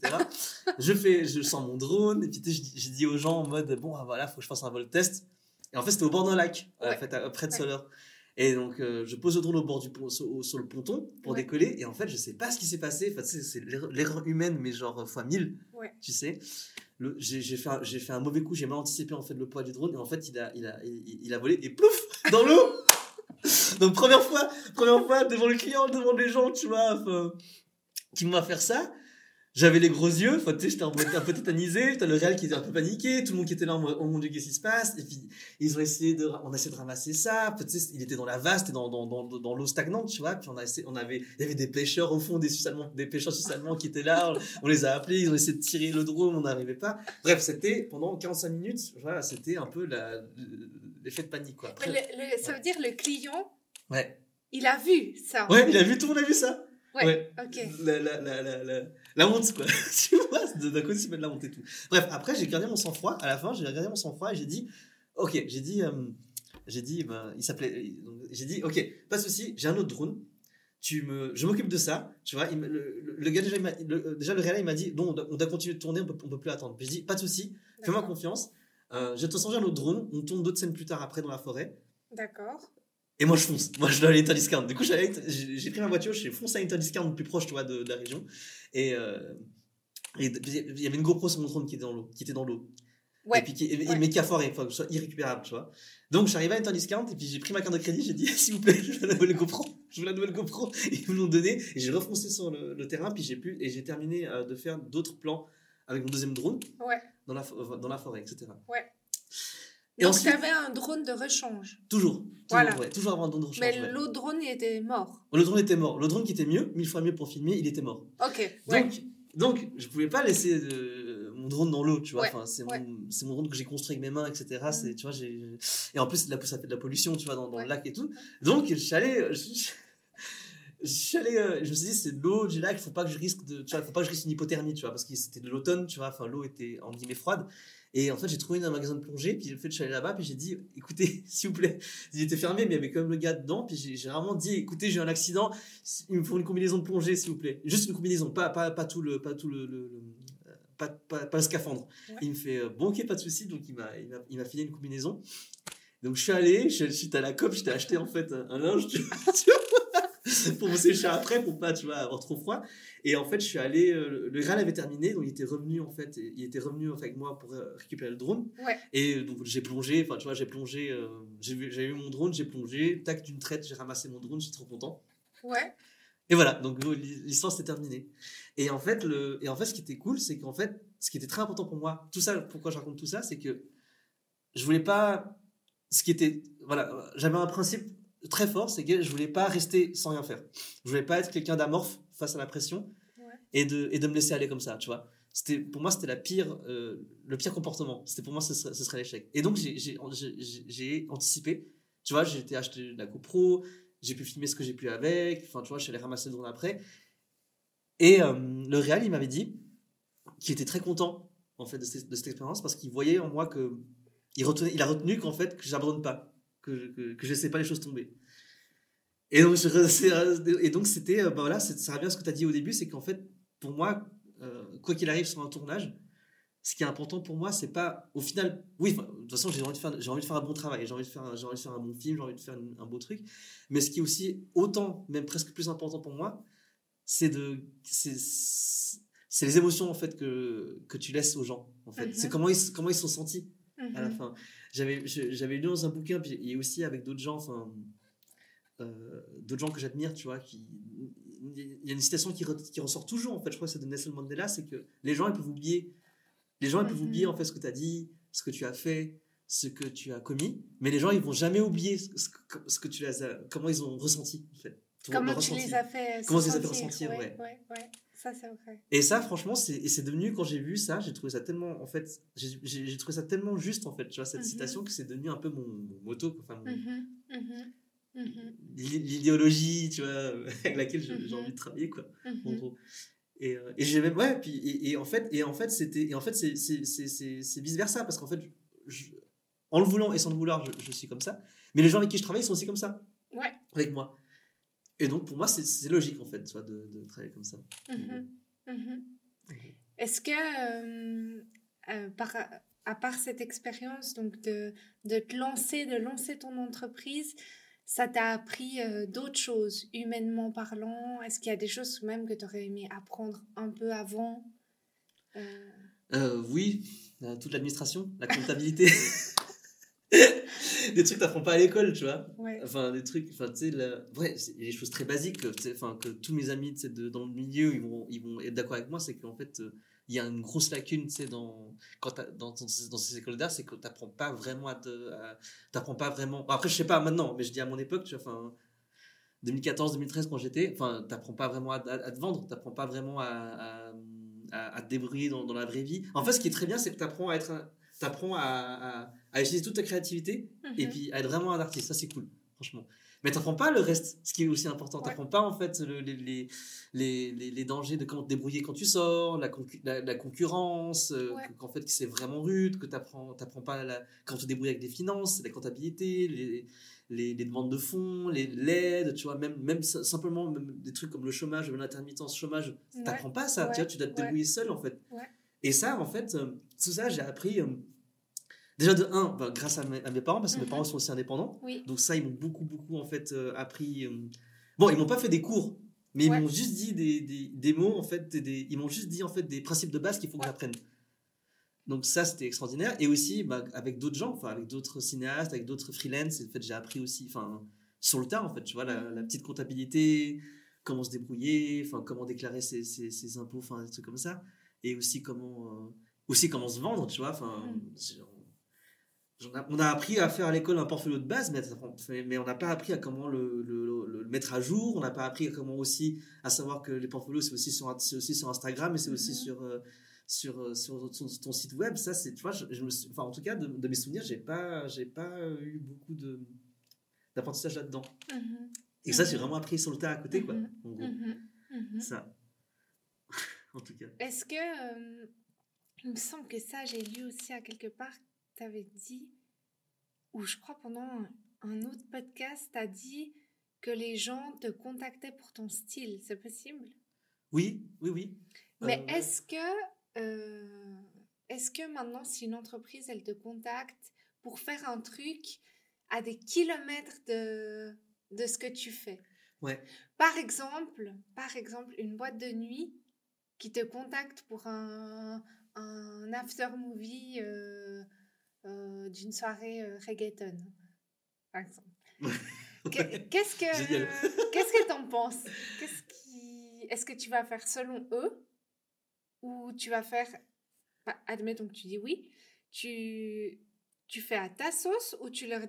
je fais, je sens mon drone, et puis, tu sais, je, dis- je dis aux gens en mode bon, ah, voilà, faut que je fasse un vol test. Et en fait, c'était au bord d'un lac, en Ouais. fait, à- près de Ouais. Soler. Et donc, euh, je pose le drone au bord du pont, sur, le ponton pour Ouais. décoller. Et en fait, je sais pas ce qui s'est passé. Enfin, c'est l'erreur humaine, mais genre fois 1000. Ouais. Tu sais, j'ai fait, un- j'ai fait un mauvais coup. J'ai mal anticipé en fait le poids du drone. Et en fait, il a, il a, il, il a volé et plouf dans l'eau. *laughs* donc, première fois, première fois devant le client, devant les gens, tu vois, enfin, qui m'a faire ça. J'avais les gros yeux, enfin, tu sais, j'étais un peu, un peu tétanisé, t'as le réel qui était un peu paniqué, tout le monde qui était là oh mon dieu, qu'est-ce qui se passe? Et puis, ils ont essayé de, on a essayé de ramasser ça, tu sais, il était dans la vaste et dans, dans, dans, dans l'eau stagnante, tu vois, puis on a essayé, on avait, il y avait des pêcheurs au fond, des Suisses allemands, des pêcheurs suisses allemands qui étaient là, on les a appelés, ils ont essayé de tirer le drone, on n'arrivait pas. Bref, c'était, pendant 45 minutes, voilà, c'était un peu l'effet de panique, quoi. Après, Mais le- le- ça veut dire le client, ouais. il a vu ça. Ouais, il a vu, tout le monde a vu ça. Ouais, Ouais. ok. La, la, la, la, honte, quoi. *laughs* tu vois, d'un côté, c'est pas de la honte et tout. Bref, après, j'ai gardé mon sang-froid. À la fin, j'ai gardé mon sang-froid et j'ai dit, ok, j'ai dit, euh, j'ai dit, ben, il s'appelait, j'ai dit, ok, pas de souci, j'ai un autre drone. Tu me, je m'occupe de ça, tu vois. il le, le- le gars déjà, il le, euh, déjà le réel, il m'a dit, non, on doit, on doit continuer de tourner, on peut, on peut plus attendre. Puis je dis, pas de souci, fais-moi confiance. Euh, je te sens un autre drone, on tourne d'autres scènes plus tard après dans la forêt. D'accord. Et moi, je fonce. Moi, je dois aller à Discount. Du coup, j'ai pris ma voiture, j'ai foncé à Inter Discount le plus proche, tu vois, de, de la région. Et euh, et il y avait une GoPro sur mon drone qui était dans l'eau. Qui était dans l'eau. Ouais. Et puis, qui, et- Ouais. foiré, enfin, que ce soit irrécupérable, tu vois. Donc, j'arrivais à Inter Discount et puis j'ai pris ma carte de crédit, j'ai dit, *laughs* s'il vous plaît, je veux la nouvelle GoPro. Je veux la nouvelle GoPro. Et ils me l'ont donné. Et j'ai refoncé sur le, le terrain, puis j'ai pu, et j'ai terminé euh, de faire d'autres plans avec mon deuxième drone Ouais. dans la, dans la forêt, etc. Ouais. Et Donc, ensuite- tu avais un drone de rechange. Toujours. toujours Voilà. ouais, toujours avoir un drone de rechange. Mais ouais. l'autre drone, il était mort. Le drone était mort. Le drone qui était mieux, mille fois mieux pour filmer, il était mort. Ok. Ouais. Donc, donc je pouvais pas laisser euh, mon drone dans l'eau, tu vois. Enfin, c'est mon, c'est mon drone que j'ai construit avec mes mains, etc. Mm. C'est, tu vois, j'ai, et en plus, ça fait de la pollution, tu vois, dans, le lac et tout. Donc, je suis allé, je, je suis allé, euh, je me suis dit, c'est de l'eau du lac, faut pas que je risque de, tu vois, faut pas que je risque une hypothermie, tu vois, parce que c'était de l'automne, tu vois, enfin, l'eau était, en guillemets, froide. Et en fait, j'ai trouvé un magasin de plongée, puis en fait, je suis allé là-bas, puis j'ai dit, écoutez, *laughs* s'il vous plaît, il était fermé, mais il y avait quand même le gars dedans, puis j'ai vraiment dit, écoutez, j'ai eu un accident, il me faut une combinaison de plongée, s'il vous plaît. Juste une combinaison, pas, pas, pas tout le, pas tout le, le- le- pas, pas, pas le scaphandre. Il me fait, euh, bon, ok, pas de souci. Donc, il m'a, il m'a, filé une combinaison. Donc, je suis allé, je, suis allé à la COP, je t'ai acheté en fait un, linge, tu vois, *laughs* *laughs* pour me sécher après, pour pas, tu vois, avoir trop froid. Et en fait, je suis allé, euh, le Graal avait terminé, donc il était revenu en fait, il était revenu avec moi pour euh, récupérer le drone. Ouais. Et donc j'ai plongé, enfin tu vois, j'ai plongé, euh, j'ai eu mon drone, j'ai plongé, tac d'une traite, j'ai ramassé mon drone, j'étais trop content. Ouais. Et voilà, donc l'histoire s'est terminée. Et en fait, le, et en fait, ce qui était cool, c'est qu'en fait, ce qui était très important pour moi, tout ça, pourquoi je raconte tout ça, c'est que je voulais pas, ce qui était, voilà, j'avais un principe très fort, c'est que je voulais pas rester sans rien faire. Je voulais pas être quelqu'un d'amorphe face à la pression Ouais. et de, et de me laisser aller comme ça, tu vois. C'était, pour moi, c'était la pire, euh, le pire comportement. C'était pour moi, ce serait, ce serait l'échec. Et donc, j'ai, j'ai, j'ai- j'ai anticipé. Tu vois, j'ai été acheter la GoPro, j'ai pu filmer ce que j'ai pu avec. Enfin, tu vois, je suis allé ramasser le drone après. Et euh, le réal, il m'avait dit qu'il était très content en fait de cette, de cette expérience parce qu'il voyait en moi que il, retenait, il a retenu qu'en fait que j'abandonne pas, que je que, que je pas les choses tomber. Et donc je- c'est- et donc c'était euh, bah voilà, ça revient à ce que tu as dit au début, c'est qu'en fait pour moi euh, quoi qu'il arrive sur un tournage, ce qui est important pour moi, c'est pas au final. Oui, de toute façon, j'ai envie de faire, j'ai envie de faire un bon travail, j'ai envie de faire, un- j'ai envie de faire un bon film, j'ai envie de faire une- un beau truc. Mais ce qui est aussi autant, même presque plus important pour moi, c'est de, c'est, les émotions en fait que que tu laisses aux gens. En fait, Mhm. c'est comment ils, comment ils sont sentis à la Mhm. fin. J'avais, j'avais lu dans un bouquin, puis et aussi avec d'autres gens, enfin, euh, d'autres gens que j'admire, tu vois, qui, il y a une citation qui, re- qui ressort toujours, en fait, je crois que c'est de Nelson Mandela, c'est que les gens, ils peuvent oublier, les gens, ils peuvent Mhm. oublier, en fait, ce que tu as dit, ce que tu as fait, ce que tu as commis, mais les gens, ils vont jamais oublier ce, ce que- ce que tu as, comment ils ont ressenti, en fait. Comment tu ressenti. les as fait Comment se tu les as fait sentir, ressentir, ouais, ouais. ouais, ouais. Ça, c'est vrai. Et ça, franchement, c'est devenu, quand j'ai vu ça, j'ai trouvé ça tellement, en fait, j'ai trouvé ça tellement juste, en fait, tu vois, cette Mhm. citation, que c'est devenu un peu mon, mon moto, enfin, mon- Mhm, mhm, l'idé- l'idéologie, tu vois, *laughs* avec laquelle j'ai envie de travailler, quoi, en gros. Et, euh, et j'ai même, ouais, puis, et, et en fait, et en fait, c'était, et en fait, c'est, vice versa, parce qu'en fait, je- en le voulant et sans le vouloir, je, je suis comme ça, mais les gens avec qui je travaille sont aussi comme ça, Ouais. avec moi. Et donc, pour moi, c'est, logique, en fait, vois, de, de travailler comme ça. Mhm, mhm. Mhm. Est-ce que, euh, euh, par, à part cette expérience donc de, de te lancer, de lancer ton entreprise, ça t'a appris euh, d'autres choses, humainement parlant? Est-ce qu'il y a des choses même que tu aurais aimé apprendre un peu avant? Euh, Euh, oui, euh, toute l'administration, la comptabilité. *laughs* *laughs* des trucs que t'apprends pas à l'école, tu vois. Ouais. Enfin, des trucs, enfin, tu sais, la- ouais, c'est des choses très basiques, enfin, que tous mes amis, tu de- dans le milieu, ils vont, ils vont être d'accord avec moi, c'est qu'en fait, euh, il y a une grosse lacune, tu sais, dans, quand dans, dans, ces- dans ces écoles d'art, c'est que t'apprends pas vraiment à t'apprends pas vraiment, bon, après, je sais pas maintenant, mais je dis à mon époque, tu vois, enfin, 2014, 2013, quand j'étais, enfin, t'apprends pas vraiment à, à, à te vendre, t'apprends pas vraiment à, à, à- à te débrouiller dans, dans la vraie vie. En fait, ce qui est très bien, c'est que t'apprends à être un- t'apprends à, à, à utiliser toute ta créativité et Mhm. puis à être vraiment un artiste. Ça, c'est cool, franchement. Mais t'apprends pas le reste, ce qui est aussi important. Ouais. T'apprends pas, en fait, le- les, les, les, les, dangers de comment te débrouiller quand tu sors, la, concu- la, la concurrence, euh, Ouais. qu'en fait, c'est vraiment rude, que t'apprends, pas la, quand tu te débrouilles avec des finances, la comptabilité, les, demandes de fonds, l'aide, tu vois, même, même si- simplement même des trucs comme le chômage, l'intermittence chômage, Ouais. t'apprends pas ça, tu vois, tu dois te débrouiller seul, en fait. Et ça, en fait, euh, tout ça, j'ai appris, euh, déjà de un, bah, grâce à mes, à mes parents, parce que mes Mhm. parents sont aussi indépendants. Oui. Donc ça, ils m'ont beaucoup, beaucoup en fait euh, appris. euh, Bon, ils m'ont pas fait des cours, mais ils Ouais. m'ont juste dit des, des, des mots en fait, des, ils m'ont juste dit en fait des principes de base qu'il faut que j'apprenne. Donc ça, c'était extraordinaire. Et aussi, bah, avec d'autres gens, enfin avec d'autres cinéastes, avec d'autres freelance, en fait, j'ai appris aussi, enfin sur le tas en fait, tu vois, la, la petite comptabilité, comment se débrouiller, enfin comment déclarer ses, ses, ses impôts, enfin des trucs comme ça, et aussi comment, euh, aussi comment se vendre, tu vois, enfin. Mhm. On a appris à faire à l'école un portfolio de base, mais, mais on n'a pas appris à comment le, le- mettre à jour. On n'a pas appris à comment aussi à savoir que les portfolios c'est aussi sur c'est aussi sur Instagram et c'est aussi Mhm. sur euh, sur euh, sur ton, ton site web. Ça c'est tu vois, je, je me suis- enfin en tout cas de, de mes souvenirs, j'ai pas j'ai pas eu beaucoup de d'apprentissage là-dedans. Mhm, Et ça j'ai vraiment appris sur le tas à côté quoi. Mhm. En gros, mhm, mhm. ça. *laughs* en tout cas. Est-ce que, euh, il me semble que ça, j'ai lu aussi à quelque part, tu avais dit, ou je crois pendant un, autre podcast, tu as dit que les gens te contactaient pour ton style, c'est possible? Oui, oui, oui. Mais Euh, est-ce que euh, est-ce que maintenant, si une entreprise, elle te contacte pour faire un truc à des kilomètres de, de ce que tu fais? Ouais. Par exemple, par exemple, une boîte de nuit qui te contacte pour un, un after movie euh, euh, d'une soirée euh, reggaeton, par exemple. *laughs* Que- Qu'est-ce que *laughs* qu'est-ce que t'en penses? Qu'est-ce qui est-ce que tu vas faire selon eux ou tu vas faire bah, admettons que tu dis oui, tu tu fais à ta sauce ou tu leur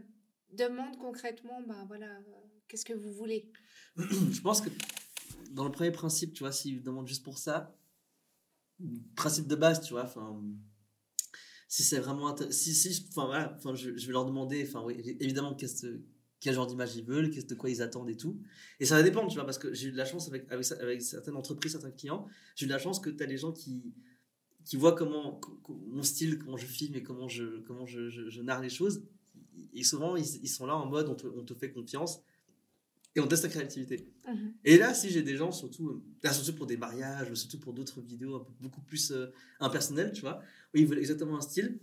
demandes concrètement bah voilà euh, qu'est-ce que vous voulez? *clears throat* Je pense que dans le premier principe, tu vois, s'ils demandent juste pour ça, principe de base, tu vois, enfin, si c'est vraiment, si, si, enfin voilà, enfin, je, vais leur demander, enfin oui, évidemment, qu'est-ce que- quel genre d'image ils veulent, qu'est-ce de quoi ils attendent et tout. Et ça va dépendre, tu vois, parce que j'ai eu de la chance avec, avec, certaines entreprises, certains clients, j'ai eu de la chance que tu as des gens qui, qui voient comment, co- co- mon style, comment je filme et comment je, comment je, je narre les choses. Et souvent, ils, ils sont là en mode, on te, on te fait confiance et on teste ta créativité. Mhm. Et là, si j'ai des gens, surtout, euh, là, surtout pour des mariages, ou surtout pour d'autres vidéos un peu, beaucoup plus euh, impersonnelles, tu vois, où ils veulent exactement un style.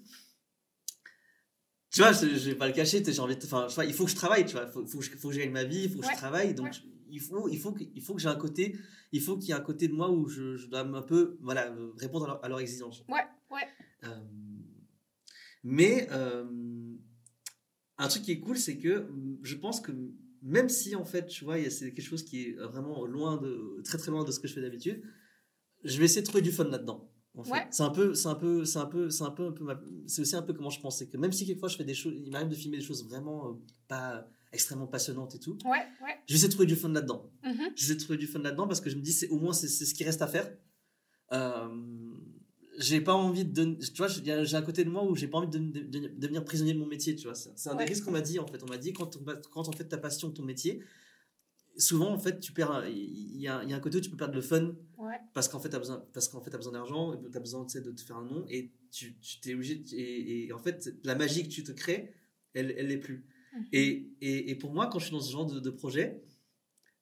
Tu vois, je, je vais pas le cacher, j'ai envie enfin, il faut que je travaille, tu vois, il faut, faut que je, faut que je gagne ma vie, il faut que Ouais, je travaille, donc ouais. je- il faut, il faut que, il faut que j'ai un côté, il faut qu'il y ait un côté de moi où je, je dois un peu, voilà, euh, répondre à, leur- à leurs exigences. Ouais, ouais. Euh, mais euh, un truc qui est cool, c'est que je pense que même si en fait, tu vois, c'est quelque chose qui est vraiment loin de, très très loin de ce que je fais d'habitude, je vais essayer de trouver du fun là-dedans. en fait. Ouais. C'est un peu, c'est un peu, c'est un peu, c'est un peu, c'est aussi un peu comment je pensais que même si quelquefois je fais des choses, il m'arrive de filmer des choses vraiment euh, pas extrêmement passionnantes et tout, Ouais, ouais. je vais essayer de trouver du fun là-dedans. Mhm. J'essaie de trouver du fun là-dedans parce que je me dis, c'est au moins c'est c'est ce qui reste à faire. Euh, j'ai pas envie de tu vois j'ai un côté de moi où j'ai pas envie de, de- de- devenir prisonnier de mon métier tu vois c'est un Ouais. des risques qu'on m'a dit en fait on m'a dit quand on, quand on fait ta passion ton métier souvent en fait tu perds il y, y a un côté où tu peux perdre le fun Ouais. parce qu'en fait t'as besoin parce qu'en fait t'as besoin d'argent tu as besoin de te faire un nom et tu t'es obligé et, et en fait la magie que tu te crées elle elle l'est plus Mhm. et, et, et pour moi quand je suis dans ce genre de, de projet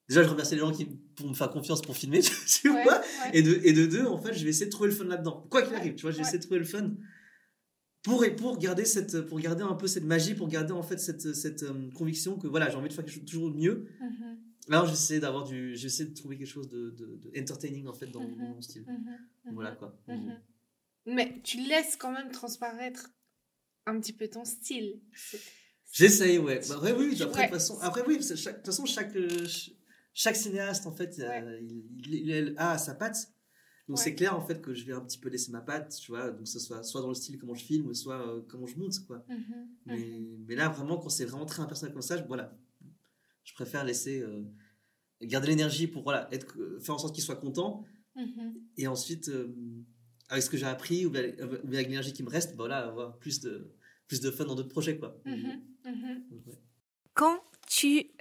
déjà je remercie les gens qui pour me faire confiance pour filmer *laughs* tu Ouais, vois ouais. et de, et de deux, en fait, je vais essayer de trouver le fun là-dedans. Quoi qu'il arrive, tu vois, je vais essayer de trouver le fun pour, pour, garder cette, pour garder un peu cette magie, pour garder en fait cette, cette euh, conviction que voilà, j'ai envie de faire quelque chose toujours mieux. Mhm. Alors, j'essaie d'avoir du, j'essaie de trouver quelque chose de, de, de entertaining en fait dans, Mhm. dans mon style. Mhm. Mhm. Voilà quoi. Mhm. Mais tu laisses quand même transparaître un petit peu ton style. J'essaye, ouais. Bah, oui, après, Ouais. de toute façon, après, oui, de toute façon, chaque, euh, chaque cinéaste, en fait, euh, il, il- il a sa patte. Donc, Ouais. c'est clair, en fait, que je vais un petit peu laisser ma patte, tu vois, donc ce soit soit dans le style comment je filme, soit euh, comment je monte, quoi. Mhm. Mais, Mhm. mais là, vraiment, quand c'est vraiment très impersonnel comme ça, je, voilà, je préfère laisser, euh, garder l'énergie pour, voilà, être, faire en sorte qu'il soit content. Mhm. Et ensuite, avec ce que j'ai appris, ou bien, avec l'énergie qui me reste, bah, voilà, avoir plus de, plus de fun dans d'autres projets, quoi. Ouais. Quand tu,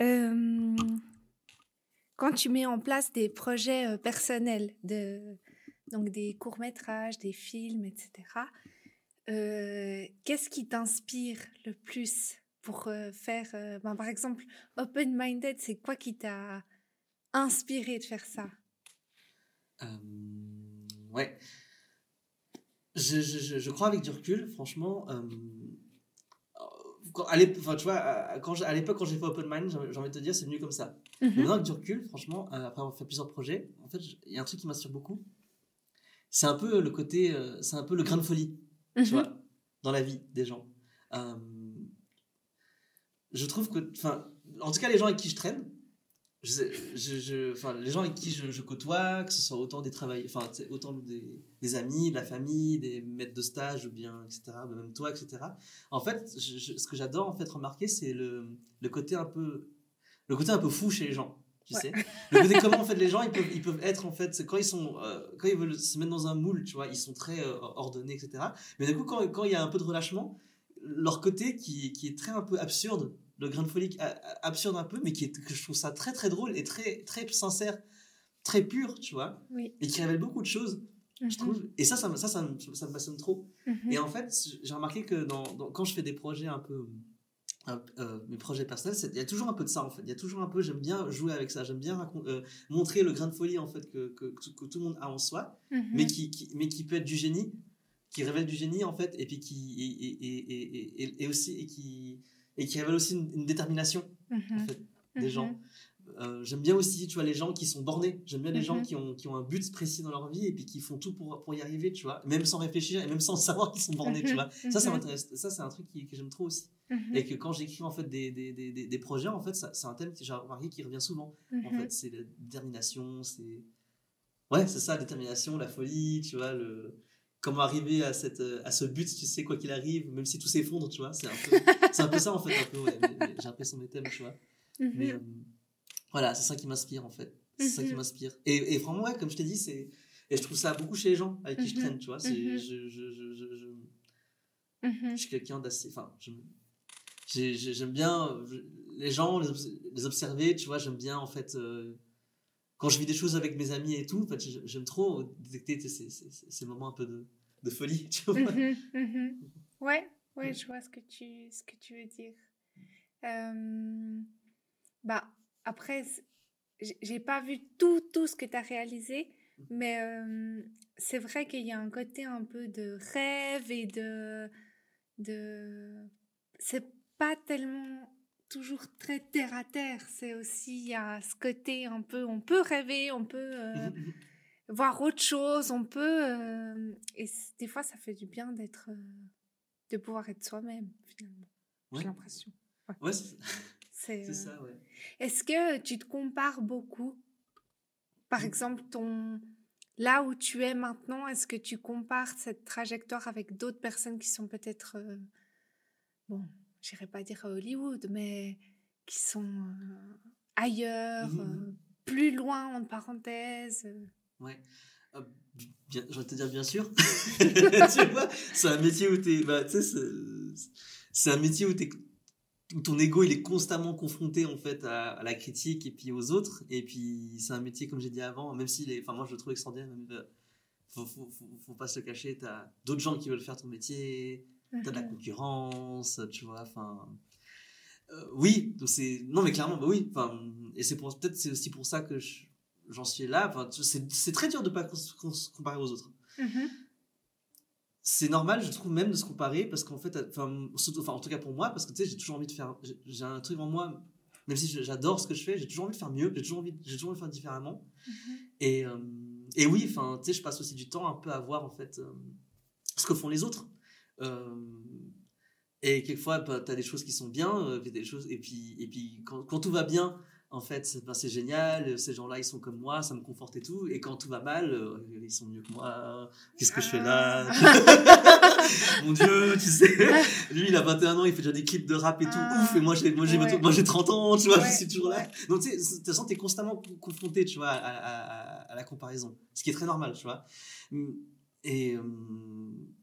quand tu mets en place des projets euh, personnels, donc des courts-métrages, des films, etc., euh, qu'est-ce qui t'inspire le plus pour euh, faire, ben, par exemple, Open Minded, c'est quoi qui t'a inspiré de faire ça? Ouais. Je, je crois avec du recul, franchement. Quand, à enfin, tu vois, l'époque, quand j'ai fait Open Mind, j'ai envie de te dire, c'est venu comme ça. Mais maintenant, avec du recul, franchement, euh, après avoir fait plusieurs projets, en fait, il y a un truc qui m'inspire beaucoup. C'est un peu le côté, euh, c'est un peu le grain de folie, tu Mhm. vois, dans la vie des gens. Euh, je trouve que, enfin, en tout cas, les gens avec qui je traîne, je sais- je, je- enfin, les gens avec qui je, côtoie, que ce soit autant des travailleurs, enfin, autant des, des amis, de la famille, des maîtres de stage, ou bien, etc., ou même toi, etc. En fait, ce que j'adore, en fait, remarquer, c'est le, le côté un peu, le côté un peu fou chez les gens. Tu Ouais. sais, le côté comment en fait les gens ils peuvent, ils peuvent être en fait quand ils sont euh, quand ils veulent se mettre dans un moule tu vois ils sont très euh, ordonnés etc mais du coup quand, quand il y a un peu de relâchement leur côté qui, qui est très un peu absurde le grain de folie absurde un peu mais qui est, que je trouve ça très très drôle et très très sincère très pur tu vois Oui. et qui révèle beaucoup de choses Mhm. je trouve et ça ça, me- ça, ça, me, ça me passionne trop Mhm. et en fait j'ai remarqué que dans, dans- quand je fais des projets un peu euh, mes projets personnels, il y a toujours un peu de ça en fait. Il y a toujours un peu, j'aime bien jouer avec ça, j'aime bien euh, montrer le grain de folie en fait que, que, que, tout le monde a en soi, mhm. mais, qui, qui, mais qui peut être du génie, qui révèle du génie en fait, et puis qui et, et, et, et aussi et qui et qui révèle aussi une, détermination en mhm. fait, des gens. Euh, j'aime bien aussi, tu vois, les gens qui sont bornés. J'aime bien les gens mhm. qui ont, qui ont un but précis dans leur vie et puis qui font tout pour, pour y arriver, tu vois, même sans réfléchir et même sans *laughs* savoir qu'ils sont bornés, tu vois. Ça, ça m'intéresse. Ça, c'est un truc qui, que j'aime trop aussi. Et que quand j'écris, en fait, des, des, des, des, projets, en fait, c'est un thème, j'ai remarqué, qui revient souvent. En fait, c'est la détermination, c'est. Ouais, c'est ça, la détermination, la folie, tu vois, le comment arriver à, cette, à ce but, tu sais, quoi qu'il arrive, même si tout s'effondre, tu vois. C'est un, peu, *laughs* un peu ça, en fait, un peu, ouais, j'ai l'impression mes thèmes, tu vois. Mais, euh, voilà, c'est ça qui m'inspire en fait. C'est ça qui mhm. m'inspire. Et, et vraiment, ouais, comme je t'ai dit, c'est. Et je trouve ça beaucoup chez les gens avec qui je mhm. traîne, tu vois. Mhm. je, je, je, je, je, suis quelqu'un d'assez. Enfin, j'aime bien les gens, les, observer, tu vois. J'aime bien, en fait, euh, quand je vis des choses avec mes amis et tout, en fait, j'aime trop détecter ces, ces, ces, moments un peu de, de folie, tu vois. Ouais, ouais, je vois ce que tu, ce que tu veux dire. Euh, bah, après, j'ai pas vu tout, tout ce que tu as réalisé, mais euh, c'est vrai qu'il y a un côté un peu de rêve et de. de... C'est pas tellement toujours très terre à terre, c'est aussi, a ce côté un peu. On peut rêver, on peut. Euh, voir autre chose, on peut. Euh, et des fois, ça fait du bien d'être. de pouvoir être soi-même, finalement. J'ai l'impression. Ouais, c'est *laughs* ça, ouais. Est-ce que tu te compares beaucoup? Par mmh. exemple, ton là où tu es maintenant, est-ce que tu compares cette trajectoire avec d'autres personnes qui sont peut-être, euh, bon, j'irai pas dire à Hollywood, mais qui sont euh, ailleurs, mmh euh, plus loin, entre parenthèses Ouais. Bien, je vais te dire bien sûr. *laughs* tu vois, c'est un métier où tu es, bah, c'est un métier où tu es où ton ego il est constamment confronté en fait à, la critique et puis aux autres et puis c'est un métier comme j'ai dit avant même si enfin moi je le trouve extraordinaire même euh, faut, faut, faut, pas se le cacher t'as d'autres gens qui veulent faire ton métier t'as de la concurrence tu vois enfin euh, oui c'est non mais clairement bah oui et c'est pour peut-être c'est aussi pour ça que j'en suis là enfin c'est très dur de pas se comparer aux autres mhm c'est normal, je trouve, même de se comparer, parce qu'en fait, enfin, en tout cas pour moi, parce que tu sais, j'ai toujours envie de faire, j'ai un truc en moi, même si j'adore ce que je fais, j'ai toujours envie de faire mieux, j'ai toujours envie, j'ai toujours envie de faire différemment. Mm-hmm. Et, euh, et oui, enfin, tu sais, je passe aussi du temps un peu à voir, en fait, euh, ce que font les autres. Euh, et quelquefois, bah, tu as des choses qui sont bien, des choses, et puis, et puis quand, quand tout va bien, en fait, c'est génial, ces gens-là, ils sont comme moi, ça me conforte et tout. Et quand tout va mal, euh, ils sont mieux que moi. Qu'est-ce que je fais là ah. *laughs* Mon Dieu, tu sais. Lui, il a 21 ans, il fait déjà des clips de rap et tout. Ah. Ouf, et moi, j'ai, moi, j'ai, moi, j'ai 30 ans, tu vois, je suis toujours là. Donc, tu sais, de toute façon, t'es constamment confronté, tu vois, à, la comparaison. Ce qui est très normal, tu vois. Et euh,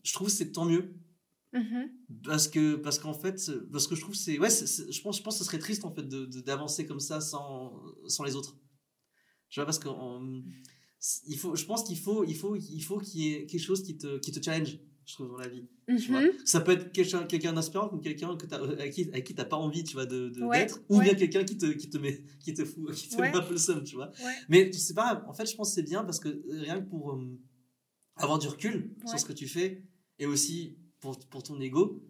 je trouve que c'est tant mieux Mmh parce que parce qu'en fait parce que je trouve c'est ouais je pense je pense que ce serait triste en fait de d'avancer comme ça sans sans les autres. Tu vois parce que il faut je pense qu'il faut il faut il faut qu'il y ait quelque chose qui te qui te challenge je trouve dans la vie tu vois. Mmh ça peut être quelqu'un quelqu'un d'inspirant comme quelqu'un que avec qui avec qui t'as pas envie tu vois de d'être ou bien quelqu'un qui te qui te met qui te fout qui te met un peu le seum tu vois. Mais c'est pas en fait je pense que c'est bien parce que rien que pour euh, avoir du recul sur ce que tu fais et aussi pour, pour ton ego,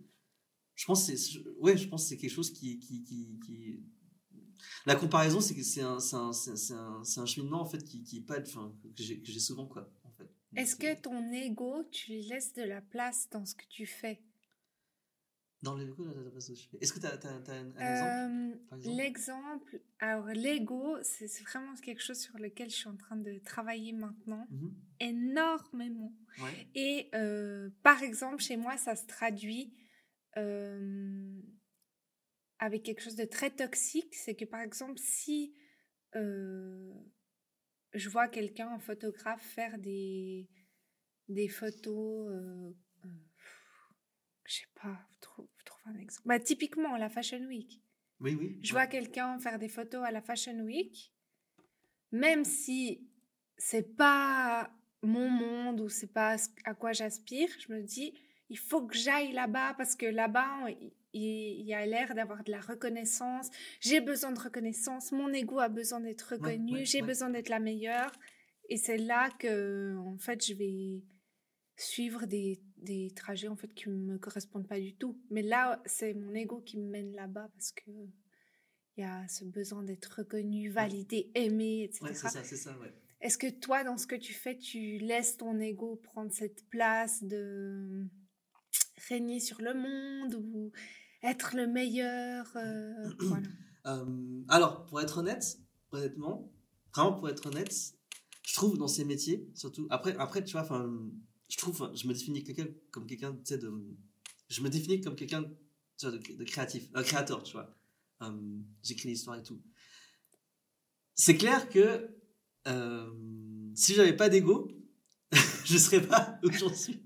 je pense que c'est ouais, je pense c'est quelque chose qui, qui, qui, qui... la comparaison c'est que c'est un, un, un, un, cheminement en fait qui, qui est pas enfin, que j'ai souvent quoi en fait. Est-ce que ton ego tu lui laisses de la place dans ce que tu fais? Dans l'ego, Est-ce que tu as, un, exemple? Euh, L'exemple, alors l'ego, c'est vraiment quelque chose sur lequel je suis en train de travailler maintenant, mmh énormément. Et euh, par exemple, chez moi, ça se traduit euh, avec quelque chose de très toxique. C'est que par exemple, si je vois quelqu'un, un photographe, faire des, des photos je sais pas, un exemple. Bah, typiquement, la Fashion Week. Oui, oui. Je vois quelqu'un faire des photos à la Fashion Week, même si c'est pas mon monde ou c'est pas à quoi j'aspire, je me dis, il faut que j'aille là-bas parce que là-bas, il, y a l'air d'avoir de la reconnaissance. J'ai besoin de reconnaissance. Mon ego a besoin d'être reconnu. J'ai besoin d'être la meilleure. Et c'est là que, en fait, je vais suivre des, des trajets en fait qui me correspondent pas du tout. Mais là, c'est mon ego qui me mène là-bas parce que il y a ce besoin d'être reconnu, validé, aimé, etc. Ouais, c'est ça, c'est ça, ouais. Est-ce que toi, dans ce que tu fais, tu laisses ton ego prendre cette place de régner sur le monde ou être le meilleur euh, *clears throat* voilà. Euh, alors, pour être honnête, honnêtement, vraiment pour être honnête, je trouve dans ces métiers, surtout, après, après tu vois, enfin, je trouve, je me définis quelqu'un comme quelqu'un, tu sais, de, je me définis comme quelqu'un de, de, créatif, un créateur, tu vois. Euh, j'écris l'histoire et tout. C'est clair que euh, si j'avais pas d'ego, *laughs* je serais pas où j'en suis.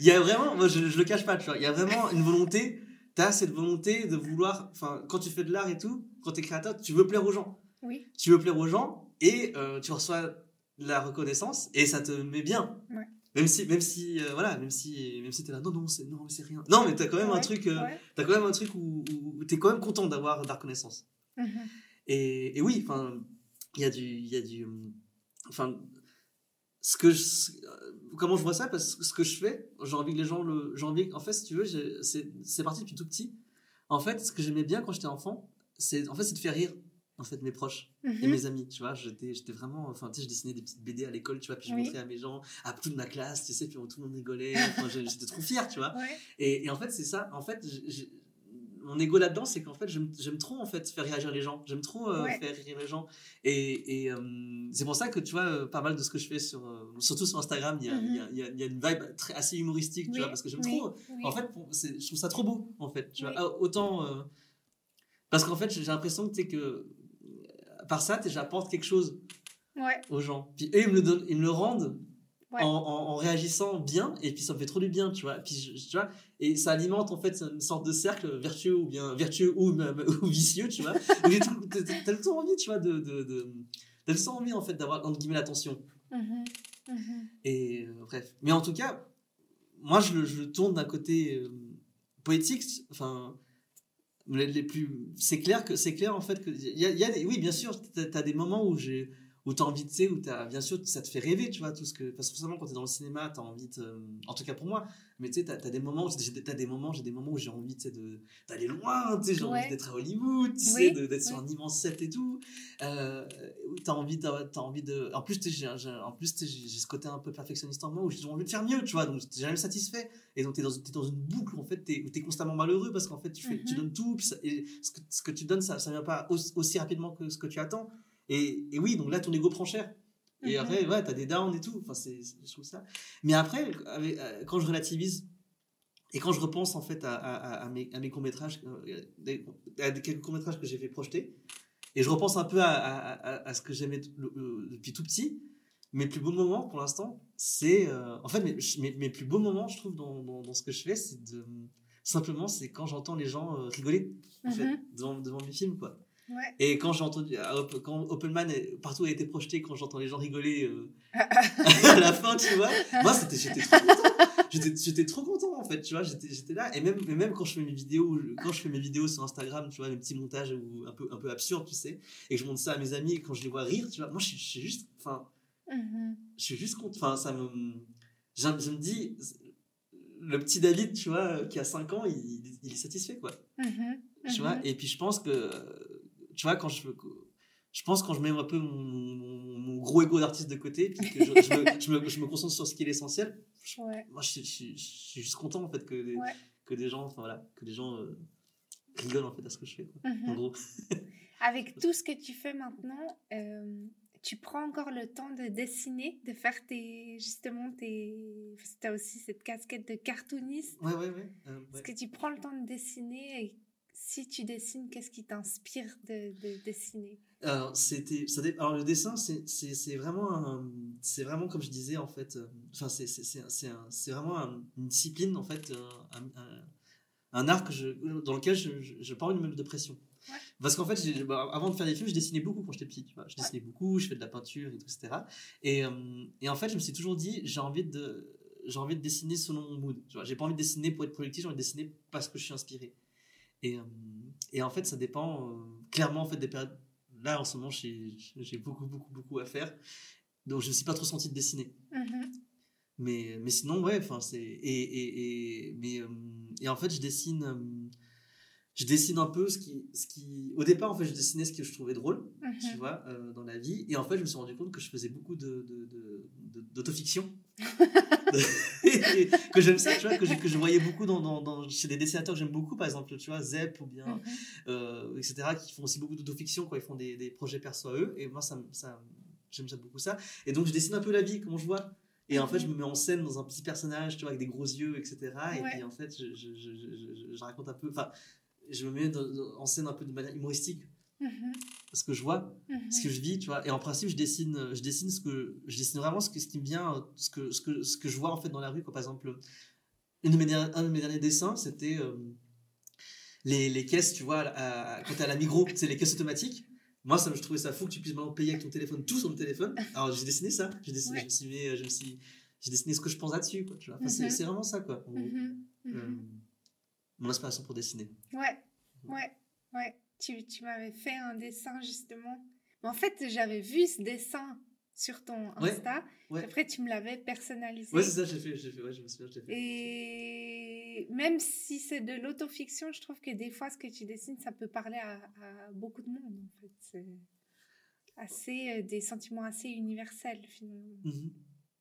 Il y a vraiment, moi je, je le cache pas, tu vois, il y a vraiment une volonté, tu as cette volonté de vouloir, enfin, quand tu fais de l'art et tout, quand tu es créateur, tu veux plaire aux gens. Oui. Tu veux plaire aux gens et euh, tu reçois la reconnaissance et ça te met bien. Ouais. Même si, même si, euh, voilà, même si, même si t'es là, non, non, c'est, non, c'est rien. Non, mais t'as quand même un truc, euh, t'as quand même un truc où, où t'es quand même content d'avoir de la reconnaissance. Mhm. Et, et oui, enfin, il y a du, il y a du, enfin, ce que je, comment je vois ça, parce que ce que je fais, j'ai envie que les gens le, j'ai envie, en fait, si tu veux, c'est, c'est parti depuis tout petit. En fait, ce que j'aimais bien quand j'étais enfant, c'est, en fait, c'est de faire rire en fait mes proches et Mhm. mes amis tu vois j'étais j'étais vraiment enfin tu sais je dessinais des petites BD à l'école tu vois puis je Oui. montrais à mes gens à toute ma classe tu sais puis tout le monde rigolait enfin, j'étais trop fier tu vois Ouais. et, et en fait c'est ça en fait mon ego là-dedans c'est qu'en fait j'aime trop en fait faire réagir les gens j'aime trop euh, Ouais. faire rire les gens et, et, euh, c'est pour ça que tu vois euh, pas mal de ce que je fais sur euh, surtout sur Instagram il y a, il y a- il y a- il y a une vibe très assez humoristique tu vois parce que j'aime oui, trop oui. en fait, pour- je trouve ça trop beau, en fait. Tu vois. Ah, autant. parce qu'en fait, j'ai l'impression que, tu que par ça, j'apporte quelque chose Ouais. aux gens. Puis eux, ils me le, donnent, ils me le rendent Ouais. en, en- en réagissant bien, et puis ça me fait trop du bien, tu vois. Puis, je- tu vois et ça alimente, en fait, une sorte de cercle vertueux ou bien vertueux ou, même- *laughs* ou vicieux, tu vois. T'as le temps envie, tu vois, de. de, de T'as le envie, en fait, d'avoir, entre guillemets, l'attention. Mhm. Mhm. Et euh, bref. Mais en tout cas, moi, je le, je le tourne d'un côté euh, poétique. Enfin, C'est clair que c'est clair en fait que il des, oui, bien sûr, t'as as des moments où j'ai où t'as envie de, tu sais, où t'as, bien sûr, ça te fait rêver, tu vois, tout ce que, parce que forcément, quand t'es dans le cinéma, t'as envie de, en tout cas pour moi, mais tu sais, t'as, t'as des moments, t'as des moments, j'ai des moments où j'ai envie, tu sais, de, d'aller loin, tu sais, j'ai Ouais. envie d'être à Hollywood, tu sais, Oui, d'être sur un immense set et tout, euh, où t'as envie, t'as, t'as envie de, en plus, j'ai, en plus, j'ai, ce côté un peu perfectionniste en moi où j'ai envie de faire mieux, tu vois, donc t'es jamais satisfait, et donc t'es dans, t'es dans une boucle, en fait, t'es, où t'es constamment malheureux parce qu'en fait, tu, fais, tu Mhm. donnes tout, puis ça- et ce que, ce que tu donnes, ça, ça vient pas aussi, aussi rapidement que ce que tu attends, et, et oui, donc là, ton ego prend cher. Et Mhm. après, ouais, t'as des downs et tout. Enfin, c'est, je trouve ça. Mais après, avec- euh, quand je relativise et quand je repense en fait à, à, à- à mes, à mes courts-métrages, euh, à des- quelques courts-métrages que j'ai fait projeter, et je repense un peu à, ce que j'aimais le- depuis tout petit, mes plus beaux moments pour l'instant, c'est. euh, en fait, mes, mes, mes plus beaux moments, je trouve, dans, dans, dans ce que je fais, c'est de. Simplement, c'est quand j'entends les gens euh, rigoler, en fait, Mhm. devant, devant mes films, quoi. Ouais. Et quand j'ai entendu, Op- quand Openman partout a été projeté, quand j'entends les gens rigoler euh, *laughs* *laughs* à la fin, tu vois, moi c'était, j'étais trop content. J'étais, j'étais trop content en fait, tu vois, j'étais, j'étais là. Et même, et même quand je fais mes vidéos, quand je fais mes vidéos sur Instagram, tu vois, mes petits montages où, un peu, un peu absurdes, tu sais, et que je montre ça à mes amis, et quand je les vois rire, tu vois, moi je suis, juste, enfin, je suis juste content. Enfin, ça me, je, je me dis, le petit David, tu vois, qui a 5 ans, il, il est satisfait quoi Mhm. tu vois et puis je pense que tu vois quand je je pense quand je mets un peu mon, mon- mon gros ego d'artiste de côté puis que je, je me, je, me, je me concentre sur ce qui est l'essentiel Ouais. moi je, suis- juste content en fait que des, Ouais. que des gens enfin voilà que des gens euh, rigolent en fait à ce que je fais quoi, Mhm. en gros *laughs* Avec tout ce que tu fais maintenant, euh, tu prends encore le temps de dessiner, de faire tes justement tes. Tu as aussi cette casquette de cartooniste. ouais ouais ouais, euh, ouais. Est-ce que tu prends le temps de dessiner et si tu dessines, qu'est-ce qui t'inspire de, de dessiner? Alors, c'était, ça dé- alors le dessin, c'est, c'est, c'est vraiment, c'est vraiment comme je disais en fait. euh, c'est, c'est, c'est, c'est, un- c'est vraiment un- une discipline en fait, euh, un, un, un art que je, dans lequel je, je, pas envie de me mettre de pression. Ouais. Parce qu'en fait, j'ai- bah, avant de faire des films, je dessinais beaucoup quand j'étais petit. Tu vois, je dessinais beaucoup, je fais de la peinture et tout, etc. Et, euh, et en fait, je me suis toujours dit, j'ai envie de, j'ai envie de dessiner selon mon mood. J'ai pas envie de dessiner pour être productif, j'ai envie de dessiner parce que je suis inspiré. Et, euh, et en fait, ça dépend euh, clairement en fait, des périodes. Là, en ce moment, j'ai beaucoup, beaucoup, beaucoup à faire. Donc, je ne me suis pas trop senti de dessiner. Mhm. Mais, mais sinon, ouais, enfin, c'est. Et, et, et, mais, euh, et en fait, je dessine. Je dessine un peu ce qui, ce qui. Au départ, en fait, je dessinais ce que je trouvais drôle, tu Mhm. vois, euh, dans la vie. Et en fait, je me suis rendu compte que je faisais beaucoup de, de, de- de- d'autofiction. *laughs* *laughs* Que j'aime ça, tu vois, que je, que je voyais beaucoup dans, dans, dans- chez des dessinateurs que j'aime beaucoup, par exemple, tu vois, Zep ou bien, Mhm. euh, etc., qui font aussi beaucoup d'autofiction quand ils font des, des projets perso à eux. Et moi, ça, ça, j'aime ça beaucoup ça. Et donc, je dessine un peu la vie, comment je vois. Et en fait, je me mets en scène dans un petit personnage, tu vois, avec des gros yeux, etc. Et Ouais. puis, en fait, je, je- je- je raconte un peu. Enfin, je me mets dans- dans- en scène un peu de manière humoristique, Mhm. ce que je vois, Mhm. ce que je vis, tu vois. Et en principe, je dessine, je dessine ce que, je dessine vraiment ce, que, ce qui me vient, ce que, ce que, ce que je vois en fait dans la rue. Quoi. Par exemple, une de mes, derniers- un de mes derniers dessins, c'était euh, les, les caisses, tu vois, à, à- quand t'es à la Migros, c'est les caisses automatiques. Moi, ça, me- je trouvais ça fou que tu puisses maintenant payer avec ton téléphone, tout sur le téléphone. Alors, j'ai dessiné ça. J'ai dessiné, Ouais. je me suis j'ai dessiné ce que je pense là-dessus, quoi. Tu vois. Enfin, c'est, Mhm. c'est vraiment ça, quoi. Euh. Mon inspiration pour dessiner. Ouais, ouais, ouais. Tu, tu m'avais fait un dessin justement. Mais en fait, j'avais vu ce dessin sur ton Insta. ouais. Après, tu me l'avais personnalisé. Ouais, c'est ça, j'ai fait, j'ai fait, ouais, je me souviens, j'ai fait. Et même si c'est de l'autofiction, je trouve que des fois, ce que tu dessines, ça peut parler à, à beaucoup de monde. En fait, c'est assez euh, des sentiments assez universels finalement, Mhm.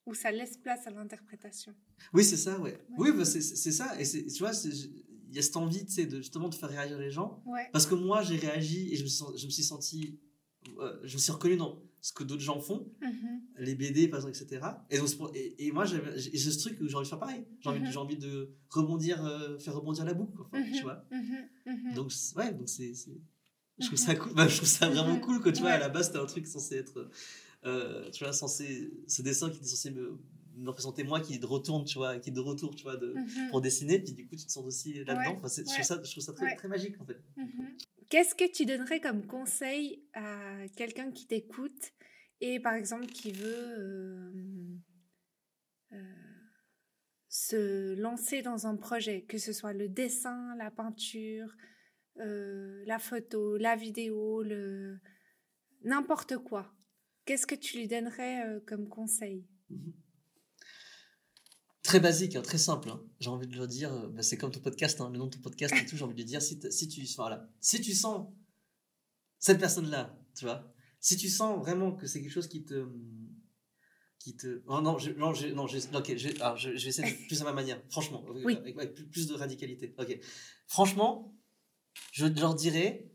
où ça laisse place à l'interprétation. Oui, c'est ça, ouais. Oui, bah, c'est ça. Et tu vois, y a cette envie, tu sais, de justement de faire réagir les gens. Ouais. Parce que moi, j'ai réagi et je me suis, je me suis senti, euh, je me suis reconnu dans ce que d'autres gens font, Mhm. les BD, par exemple, etc. Et, donc, et, et moi, j'ai ce truc où j'ai envie de faire pareil. J'ai envie, Mhm. j'ai envie de rebondir, euh, faire rebondir la boucle, enfin, tu Mhm. vois. Mhm. Mhm. Donc, ouais, donc c'est. Je trouve ça cool. Bah, je trouve ça vraiment cool que tu vois, à Ouais. la base, c'était un truc censé être. euh, tu vois, censé. Ce dessin qui était censé me, me représenter moi qui de retour, tu vois, qui de retour, tu vois, de, Mhm. pour dessiner. Puis du coup, tu te sens aussi là-dedans. Ouais, Enfin, c'est- je, ouais. trouve ça, je trouve ça très, Ouais. très magique, en fait. Mhm. Qu'est-ce que tu donnerais comme conseil à quelqu'un qui t'écoute et par exemple qui veut euh, euh, se lancer dans un projet, que ce soit le dessin, la peinture, euh, la photo, la vidéo, le... n'importe quoi? Qu'est-ce que tu lui donnerais comme conseil? Mhm. Très basique, hein, très simple. hein. J'ai envie de leur dire, euh, bah, c'est comme ton podcast, hein, le nom de ton podcast et tout. J'ai envie de dire, si, si tu, voilà, si tu sens cette personne-là, tu vois, si tu sens vraiment que c'est quelque chose qui te, qui te, oh non, je, non, je, non, je, ok, je, alors, je, je vais essayer de plus à ma manière, franchement, avec, Oui. avec- avec plus, plus de radicalité. Ok, franchement, je leur dirais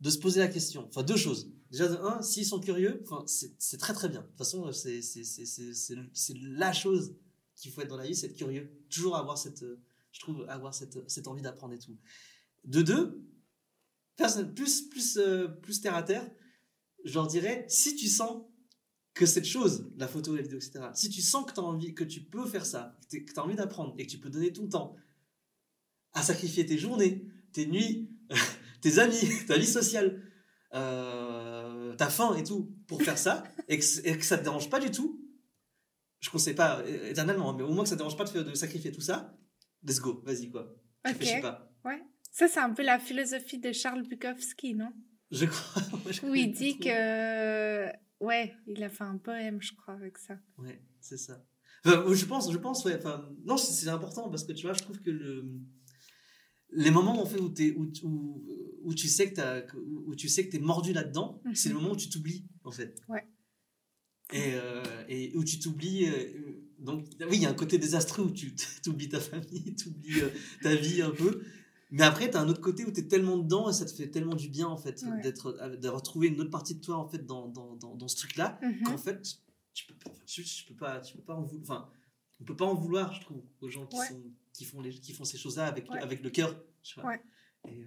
de se poser la question. Enfin, deux choses. Déjà, de un, s'ils sont curieux, enfin, c'est très très bien. De toute façon, c'est la chose qu'il faut être dans la vie, c'est être curieux. Toujours avoir cette, euh, je trouve, avoir cette, cette envie d'apprendre et tout. De deux, personne, plus, plus, euh, plus terre à terre, je leur dirais, si tu sens que cette chose, la photo, la vidéo, etc., si tu sens que, as envie, que tu peux faire ça, que tu as envie d'apprendre et que tu peux donner ton temps à sacrifier tes journées, tes nuits, *laughs* tes amis, *laughs* ta vie sociale, euh, ta faim et tout, pour faire ça, et que, et que ça te dérange pas du tout, je conseille pas euh, éternellement, mais au moins que ça te dérange pas de, faire- de sacrifier tout ça, let's go, vas-y quoi. Ok. pas. Ça, c'est un peu la philosophie de Charles Bukowski, non? Je crois. *laughs* ouais, Où il dit que... Ouais, il a fait un poème, je crois, avec ça. Ouais, c'est ça. Enfin, je pense, je pense, ouais. Enfin, non, c'est important parce que tu vois, je trouve que le, les moments en fait où, t'es- où, où, où tu sais que où, où tu sais que t'es mordu là-dedans, Mhm. c'est le moment où tu t'oublies en fait. Ouais. Et, euh, et où tu t'oublies. euh, donc, oui, il y a un côté désastreux où tu *laughs* t'oublies ta famille, *laughs* tu oublies ta vie un peu. Mais après, tu as un autre côté où tu es tellement dedans et ça te fait tellement du bien en fait Ouais. d'être, d'avoir trouvé une autre partie de toi en fait dans, dans, dans, dans ce truc-là Mhm. qu'en fait tu peux pas tu, tu peux pas tu peux pas en vouloir enfin on peut pas en vouloir je trouve aux gens qui Ouais. sont qui font les qui font ces choses là avec Ouais. avec le cœur et, euh,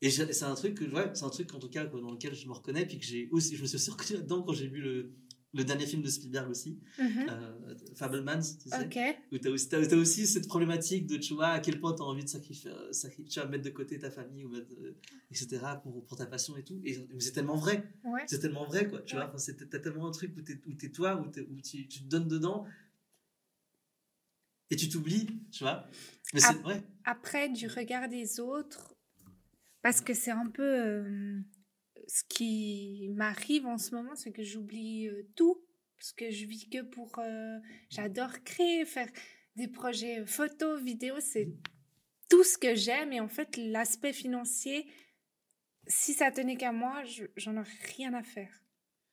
et c'est un truc que ouais c'est un truc en tout cas quoi, dans lequel je me reconnais puis que j'ai aussi je me suis aussi reconnu là-dedans quand j'ai vu le le dernier film de Spielberg aussi euh, Fablemans tu sais où t'as- t'as aussi cette problématique de, tu vois, à quel point t'as envie de sacrifier, euh, tu vois, mettre de côté ta famille, ou mettre, euh, etc., pour, pour ta passion et tout. Et mais c'est tellement vrai, Ouais. c'est tellement vrai, quoi, tu Ouais. vois. Enfin, t'as tellement un truc où où t'es toi, où, tu, tu te donnes dedans, et tu t'oublies, tu vois. Mais c'est, ouais, Après, du regard des autres, Parce que c'est un peu euh, ce qui m'arrive en ce moment, c'est que j'oublie euh, tout. Parce que je vis que pour. euh, J'adore créer, faire des projets photos, vidéos, c'est tout ce que j'aime. Et en fait, l'aspect financier, si ça tenait qu'à moi, je- j'en aurais rien à faire.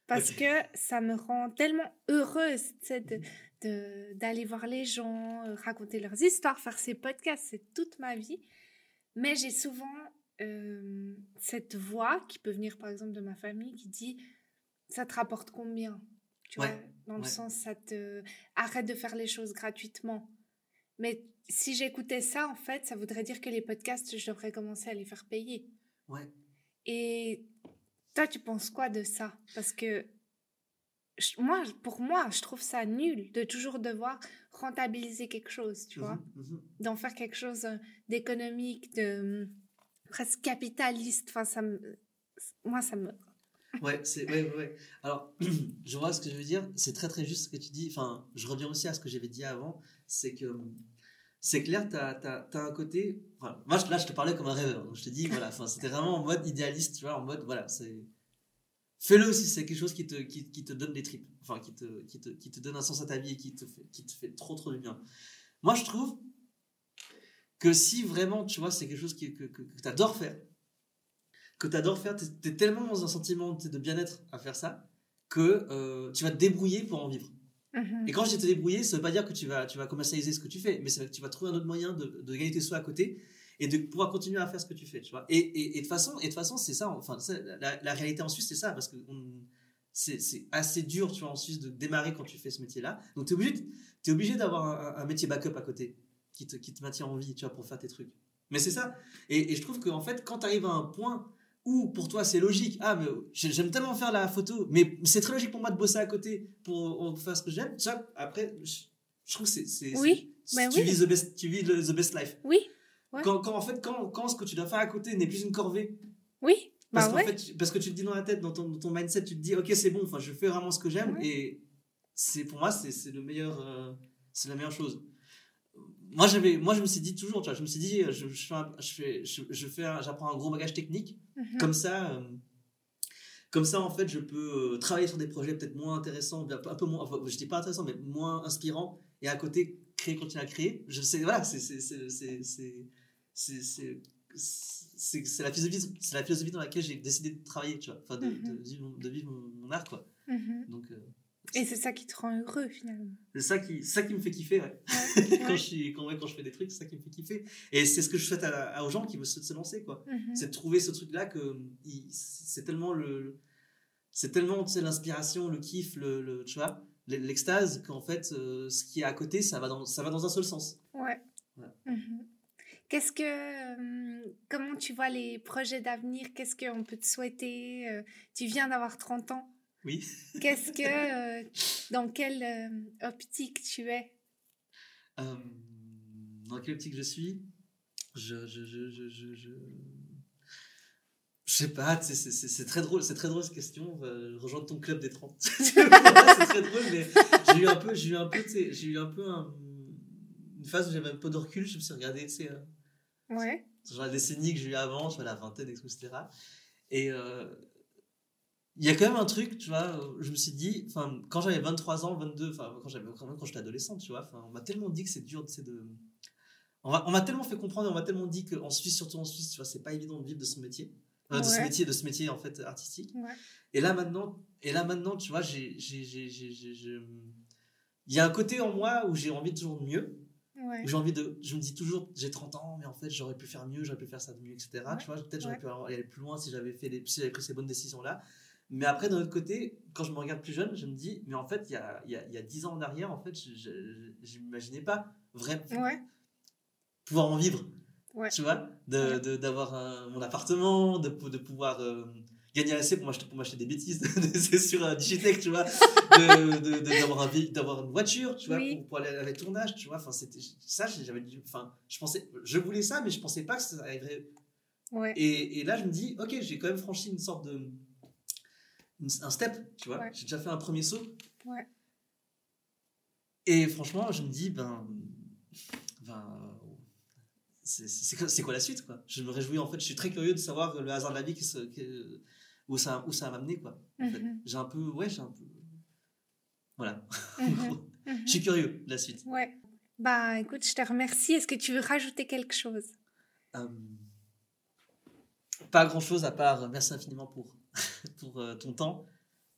Parce que ça me rend tellement heureuse de- de- d'aller voir les gens, euh, raconter leurs histoires, faire ces podcasts, c'est toute ma vie. Mais j'ai souvent euh, cette voix qui peut venir par exemple de ma famille qui dit ça te rapporte combien? Tu Ouais, vois dans le sens ça te arrête de faire les choses gratuitement. Mais si j'écoutais ça en fait ça voudrait dire que les podcasts je devrais commencer à les faire payer. Ouais. et toi tu penses quoi de ça? Parce que je- moi pour moi je trouve ça nul de toujours devoir rentabiliser quelque chose tu vois? Mhm, mhm. d'en faire quelque chose euh, d'économique, de presque capitaliste. Enfin, ça me, moi, ça me. Ouais, c'est ouais, ouais. Alors, *clears throat* je vois ce que je veux dire. C'est très très juste ce que tu dis. Enfin, je reviens aussi à ce que j'avais dit avant. C'est que c'est clair, tu as, un côté. Moi, là, je te parlais comme un rêveur. Donc, je te dis, voilà. C'était vraiment en mode idéaliste, tu vois, en mode, voilà, c'est. Fais-le si c'est quelque chose qui te, qui, te donne des tripes. Enfin, qui te, qui, te, qui te donne un sens à ta vie et qui te qui te fait trop trop du bien. Moi, je trouve que si vraiment, tu vois, c'est quelque chose qui- que, que, que tu adores faire, que tu adores faire, tu es, tellement dans un sentiment de bien-être à faire ça, que euh, tu vas te débrouiller pour en vivre. Mhm. Et quand je dis te débrouiller, ça veut pas dire que tu vas, tu vas commercialiser ce que tu fais, mais c'est que tu vas trouver un autre moyen de, de gagner tes sous à côté et de pouvoir continuer à faire ce que tu fais, tu vois. Et, et, et de toute façon, et de façon, c'est ça, enfin, ça, la, la réalité en Suisse, c'est ça, parce que c'est assez dur, tu vois, en Suisse, de démarrer quand tu fais ce métier-là. Donc, tu es obligé, obligé d'avoir un, un métier backup à côté qui te, qui te maintient en vie, tu vois, pour faire tes trucs. Mais c'est ça. Et, et je trouve qu'en fait, quand tu arrives à un point où pour toi c'est logique, ah, mais j'ai- j'aime tellement faire la photo, mais c'est très logique pour moi de bosser à côté pour, faire ce que j'aime, tu vois, après, je, je trouve que c'est. Oui, ben tu, oui. vis the best, tu vis le the best life. Oui, Ouais. Quand, quand, en fait, quand, quand ce que tu dois faire à côté n'est plus une corvée, oui, parce, bah qu'en ouais. fait, tu- parce que tu te dis dans la tête, dans ton, dans ton mindset, tu te dis, ok, c'est bon, je fais vraiment ce que j'aime, Ouais. et c'est pour moi, c'est c'est le meilleur, euh, c'est la meilleure chose moi j'avais moi je me suis dit toujours tu vois je me suis dit je, je fais un, je fais je, je fais j'apprends un gros bagage technique mm-hmm. comme ça euh, comme ça en fait je peux euh, travailler sur des projets peut-être moins intéressants un peu moins enfin, je dis pas intéressant mais moins inspirants et à côté créer continuer à créer je sais voilà c'est c'est c'est c'est c'est, c'est, c'est, c'est, c'est la philosophie c'est la philosophie dans laquelle j'ai décidé de travailler tu vois enfin de, mm-hmm. de, de, vivre, de vivre mon, mon, art quoi mm-hmm. donc euh, et c'est ça qui te rend heureux finalement. c'est ça qui, ça qui me fait kiffer, ouais. Ouais, *laughs* quand, je suis, quand, ouais, quand je fais des trucs, c'est ça qui me fait kiffer. Et c'est ce que je souhaite à, à- aux gens qui veulent se, se lancer, quoi. Mhm. c'est de trouver ce truc là que c'est tellement le c'est tellement tu sais, l'inspiration le kiff le, le- tu vois l'extase qu'en fait euh, ce qui est à côté ça va dans ça va dans un seul sens Ouais. Mhm. Qu'est-ce que, euh, comment tu vois les projets d'avenir? Qu'est-ce qu'on peut te souhaiter? Euh, Tu viens d'avoir 30 ans. Oui *laughs* Qu'est-ce que, euh, dans quelle euh, optique tu es? Euh, dans quelle optique je suis? Je je je je je, je... je sais pas, c'est- très drôle, c'est très drôle cette question. Rejoindre ton club des 30. *laughs* c'est très drôle, mais j'ai eu un peu, j'ai eu un peu, j'ai eu un peu un- une phase où j'avais un peu de recul. Je me suis regardé, tu sais, Ouais. genre la décennie que j'ai eu avant, vois, la vingtaine, etc. Et il y a quand même un truc, tu vois, je me suis dit, enfin, quand j'avais 23 ans, 22, enfin, quand j'avais quand quand j'étais adolescent, tu vois, on m'a tellement dit que c'est dur, de. On m'a tellement fait comprendre, et on m'a tellement dit qu'en Suisse, surtout en Suisse, tu vois, c'est pas évident de vivre de son métier. Euh, de ce métier, de ce métier en fait artistique. Ouais. Et là maintenant, et là maintenant, tu vois, j'ai, il y a un côté en moi où j'ai envie toujours de mieux. Ouais. où j'ai envie de je me dis toujours j'ai 30 ans mais en fait j'aurais pu faire mieux j'aurais pu faire ça de mieux etc Ouais, tu vois peut-être j'aurais ouais. pu aller plus loin si j'avais fait les, si j'avais pris ces bonnes décisions là mais après d'un autre côté quand je me regarde plus jeune je me dis mais en fait il y a, il y a, il y a 10 ans en arrière en fait je, m'imaginais pas vraiment Ouais. pouvoir en vivre Ouais. tu vois de, de- d'avoir un- mon appartement de, de pouvoir euh, gagner assez pour m'acheter des bêtises *laughs* c'est sur un digitech tu vois de, de- de- d'avoir un d'avoir une voiture tu vois Oui. pour, pour aller à les tournages tu vois enfin c'était ça j'avais enfin je pensais je voulais ça mais je pensais pas que ça arriverait Ouais. et, et là je me dis ok j'ai quand même franchi une sorte de un step tu vois Ouais. j'ai déjà fait un premier saut Ouais. et franchement je me dis ben ben c'est quoi la suite quoi? Je me réjouis en fait, je suis très curieux de savoir le hasard de la vie qui se, où ça où ça va m'amener quoi. Mhm. J'ai un peu ouais, j'ai un peu voilà. *laughs* Mhm. je suis curieux de la suite. Ouais. Bah écoute, je te remercie. Est-ce que tu veux rajouter quelque chose? Euh, Pas grand chose à part merci infiniment pour *laughs* pour euh, ton temps,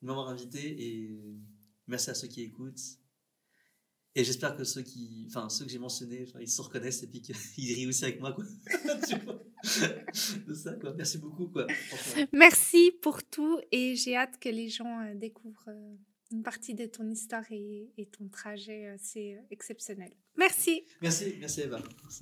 de m'avoir invité et merci à ceux qui écoutent. Et j'espère que ceux qui, enfin ceux que j'ai mentionnés, ils se reconnaissent et puis qu'ils *laughs* rient aussi avec moi quoi. *laughs* ça quoi. Merci beaucoup quoi. Merci pour tout et j'ai hâte que les gens euh, découvrent euh, une partie de ton histoire et, et ton trajet, c'est exceptionnel. Merci. Merci, merci Eva. Merci.